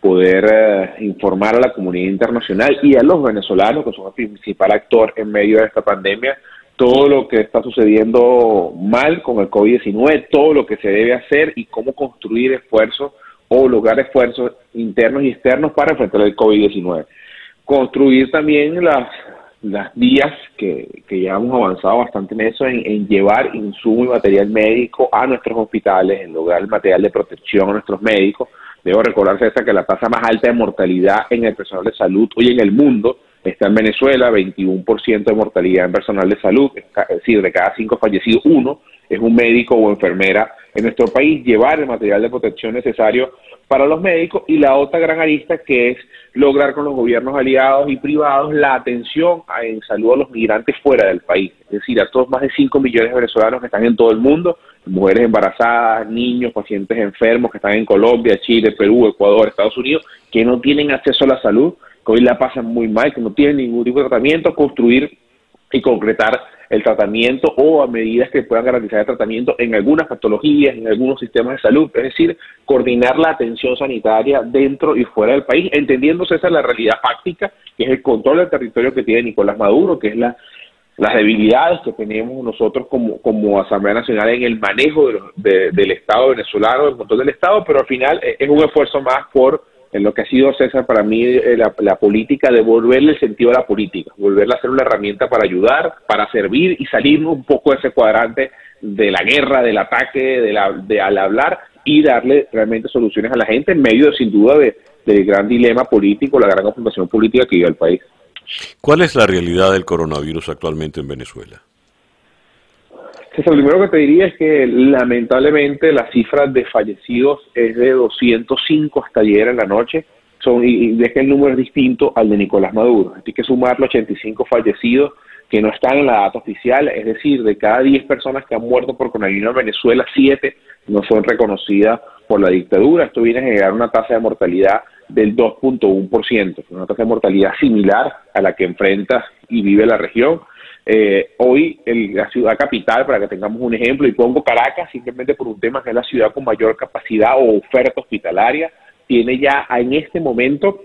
poder eh, informar a la comunidad internacional y a los venezolanos, que son el principal actor en medio de esta pandemia, todo lo que está sucediendo mal con el COVID-19, todo lo que se debe hacer y cómo construir esfuerzos o lograr esfuerzos internos y externos para enfrentar el COVID-19. Construir también las, las vías que, que ya hemos avanzado bastante en eso, en, llevar insumo y material médico a nuestros hospitales, en lograr material de protección a nuestros médicos. Debo recordarse esa que la tasa más alta de mortalidad en el personal de salud hoy en el mundo está en Venezuela, 21% de mortalidad en personal de salud, es decir, de cada cinco fallecidos, uno es un médico o enfermera en nuestro país, llevar el material de protección necesario para los médicos y la otra gran arista que es lograr con los gobiernos aliados y privados la atención en salud a los migrantes fuera del país, es decir, a todos más de 5 millones de venezolanos que están en todo el mundo, mujeres embarazadas, niños, pacientes enfermos que están en Colombia, Chile, Perú, Ecuador, Estados Unidos, que no tienen acceso a la salud, que hoy la pasan muy mal, que no tienen ningún tipo de tratamiento, construir y concretar el tratamiento o a medidas que puedan garantizar el tratamiento en algunas patologías, en algunos sistemas de salud, es decir, coordinar la atención sanitaria dentro y fuera del país, entendiéndose esa la realidad fáctica, que es el control del territorio que tiene Nicolás Maduro, que es la, las debilidades que tenemos nosotros como, como Asamblea Nacional en el manejo del Estado venezolano, del control del Estado, pero al final eh, es un esfuerzo más por en lo que ha sido César para mí eh, la, la, política, devolverle el sentido a la política, volverla a ser una herramienta para ayudar, para servir y salir un poco de ese cuadrante de la guerra, del ataque, de, la, al hablar y darle realmente soluciones a la gente en medio, sin duda, de, del gran dilema político, la gran confrontación política que vive el país. ¿Cuál es la realidad del coronavirus actualmente en Venezuela? Lo primero que te diría es que lamentablemente la cifra de fallecidos es de 205 hasta ayer en la noche. Son, y, y que el número es distinto al de Nicolás Maduro. Hay que sumar los 85 fallecidos que no están en la data oficial, es decir, de cada 10 personas que han muerto por coronavirus en Venezuela, 7 no son reconocidas por la dictadura. Esto viene a generar una tasa de mortalidad del 2.1%, una tasa de mortalidad similar a la que enfrenta y vive la región. Eh, hoy el, la ciudad capital, para que tengamos un ejemplo, y pongo Caracas simplemente por un tema que es la ciudad con mayor capacidad o oferta hospitalaria, tiene ya en este momento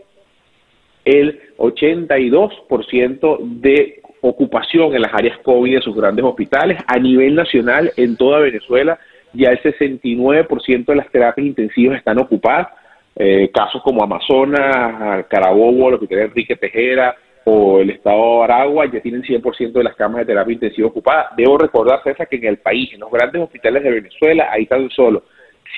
el 82% de ocupación en las áreas COVID de sus grandes hospitales. A nivel nacional, en toda Venezuela, ya el 69% de las terapias intensivas están ocupadas. Eh, casos como Amazonas, Carabobo, el hospital Enrique Tejera, o el estado de Aragua ya tienen 100% de las camas de terapia intensiva ocupadas. Debo recordar, César, que en el país, en los grandes hospitales de Venezuela, hay tan solo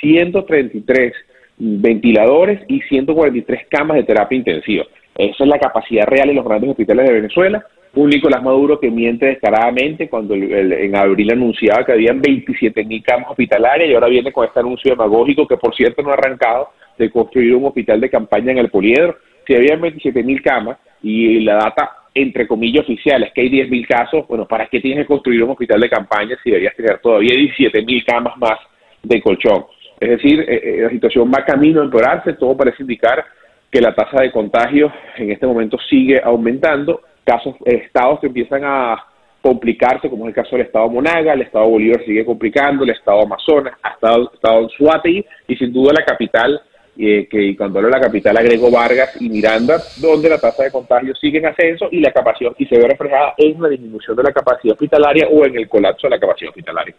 133 ventiladores y 143 camas de terapia intensiva. Esa es la capacidad real en los grandes hospitales de Venezuela. Un Nicolás Maduro que miente descaradamente cuando en abril anunciaba que habían 27 mil camas hospitalarias y ahora viene con este anuncio demagógico que, por cierto, no ha arrancado de construir un hospital de campaña en el Poliedro. Si habían 27 mil camas, y la data entre comillas oficial es que hay 10.000 casos, bueno, ¿para qué tienes que construir un hospital de campaña si deberías tener todavía 17.000 camas más de colchón? Es decir, eh, eh, la situación va camino a empeorarse, todo parece indicar que la tasa de contagio en este momento sigue aumentando, casos, eh, estados que empiezan a complicarse, como es el caso del estado Monaga, el estado Bolívar sigue complicando, el estado Amazonas, el estado, estado Suátegui y sin duda la capital eh, que cuando hablo de la capital agrego Vargas y Miranda, donde la tasa de contagio sigue en ascenso y la capacidad y se ve reflejada en la disminución de la capacidad hospitalaria o en el colapso de la capacidad hospitalaria.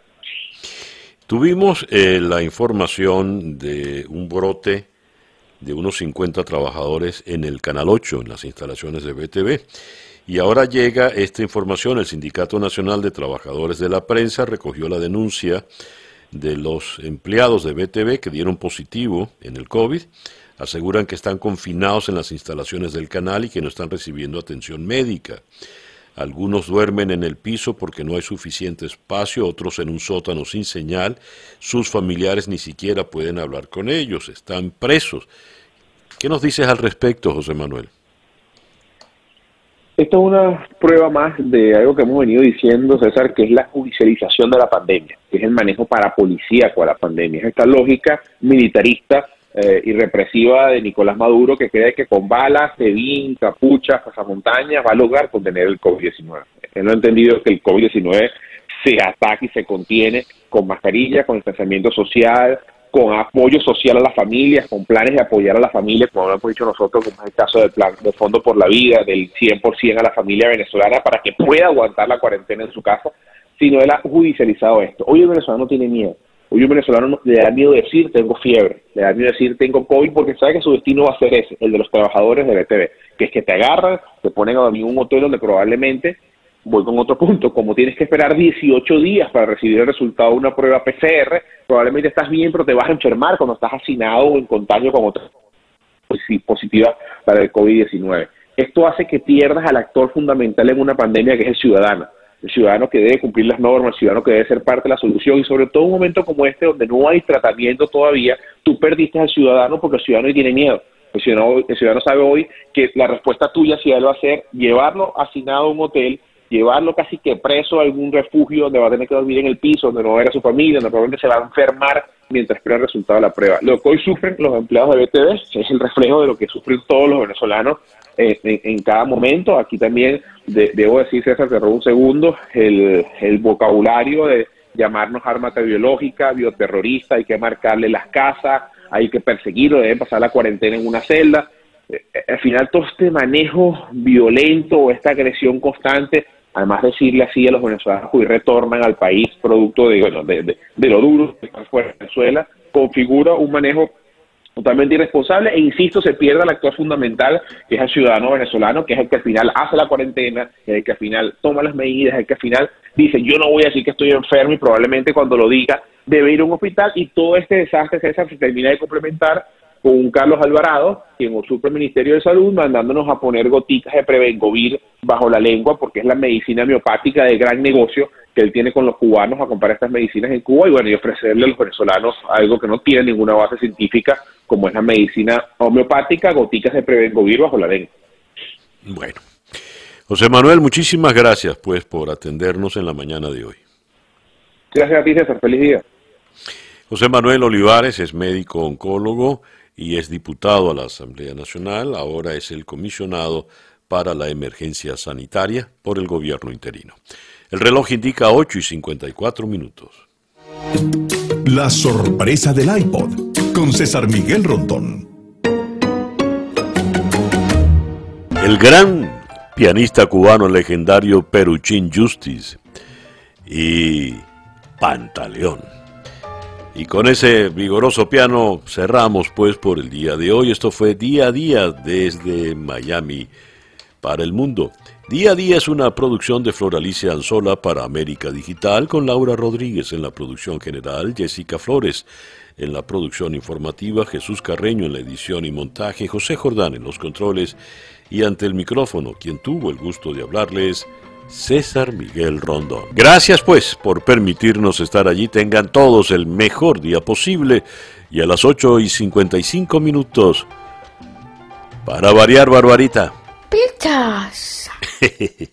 Tuvimos eh, la información de un brote de unos 50 trabajadores en el Canal 8, en las instalaciones de BTV. Y ahora llega esta información, el Sindicato Nacional de Trabajadores de la Prensa recogió la denuncia de los empleados de BTV que dieron positivo en el COVID aseguran que están confinados en las instalaciones del canal y que no están recibiendo atención médica. Algunos duermen en el piso porque no hay suficiente espacio, otros en un sótano sin señal, sus familiares ni siquiera pueden hablar con ellos, están presos. ¿Qué nos dices al respecto, José Manuel? Esto es una prueba más de algo que hemos venido diciendo, César, que es la judicialización de la pandemia, que es el manejo parapolicíaco a la pandemia. Es esta lógica militarista eh, y represiva de Nicolás Maduro que cree que con balas, sedín, capuchas, pasamontañas va a lograr contener el COVID-19. Él no ha entendido que el COVID-19 se ataca y se contiene con mascarilla, con distanciamiento social, con apoyo social a las familias, con planes de apoyar a las familias, como hemos dicho nosotros, como es el caso del plan de Fondo por la Vida, del 100% a la familia venezolana para que pueda aguantar la cuarentena en su casa, sino él ha judicializado esto. Hoy el venezolano tiene miedo. Hoy el venezolano le da miedo decir tengo fiebre, le da miedo decir tengo COVID porque sabe que su destino va a ser ese, el de los trabajadores de BTV, que es que te agarran, te ponen a dormir en un hotel donde probablemente voy con otro punto, como tienes que esperar 18 días para recibir el resultado de una prueba PCR, probablemente estás bien, pero te vas a enfermar cuando estás hacinado o en contagio con otra positiva para el COVID-19. Esto hace que pierdas al actor fundamental en una pandemia que es el ciudadano. El ciudadano que debe cumplir las normas, el ciudadano que debe ser parte de la solución y sobre todo en un momento como este donde no hay tratamiento todavía, tú perdiste al ciudadano porque el ciudadano tiene miedo. El ciudadano, el ciudadano sabe hoy que la respuesta tuya si él va a ser llevarlo hacinado a un hotel, llevarlo casi que preso a algún refugio donde va a tener que dormir en el piso, donde no va a ver a su familia, donde probablemente se va a enfermar mientras espera el resultado de la prueba. Lo que hoy sufren los empleados de BTV es el reflejo de lo que sufren todos los venezolanos eh, en, cada momento. Aquí también debo decir, César, cerró un segundo, el, vocabulario de llamarnos arma biológica, bioterrorista, hay que marcarle las casas, hay que perseguirlo, deben pasar la cuarentena en una celda. Eh, al final todo este manejo violento o esta agresión constante además decirle así a los venezolanos que retornan al país producto de, bueno, de, lo duro que está fuera de Venezuela, configura un manejo totalmente irresponsable e insisto, se pierde el actor fundamental que es el ciudadano venezolano, que es el que al final hace la cuarentena, el que al final toma las medidas, el que al final dice yo no voy a decir que estoy enfermo y probablemente cuando lo diga debe ir a un hospital y todo este desastre César se termina de complementar con un Carlos Alvarado, quien usurpa el Ministerio de Salud, mandándonos a poner gotitas de Prevengovir bajo la lengua, porque es la medicina homeopática de gran negocio que él tiene con los cubanos a comprar estas medicinas en Cuba y bueno, y ofrecerle a los venezolanos algo que no tiene ninguna base científica, como es la medicina homeopática, gotitas de Prevengovir bajo la lengua. Bueno. José Manuel, muchísimas gracias pues por atendernos en la mañana de hoy. Gracias a ti, César. Feliz día. José Manuel Olivares es médico oncólogo y es diputado a la Asamblea Nacional, ahora es el comisionado para la emergencia sanitaria por el gobierno interino. El reloj indica 8 y 54 minutos. La sorpresa del iPod con César Miguel Rondón. El gran pianista cubano legendario Peruchín Justice y Pantaleón y con ese vigoroso piano cerramos pues por el día de hoy. Esto fue día a día desde Miami para el mundo. Día a día es una producción de Floralicia Anzola para América Digital con Laura Rodríguez en la producción general, Jessica Flores en la producción informativa, Jesús Carreño en la edición y montaje, José Jordán en los controles y ante el micrófono, quien tuvo el gusto de hablarles, César Miguel Rondón. Gracias pues por permitirnos estar allí. Tengan todos el mejor día posible y a las 8 y 55 minutos, para variar, Barbarita. Pichas. [laughs]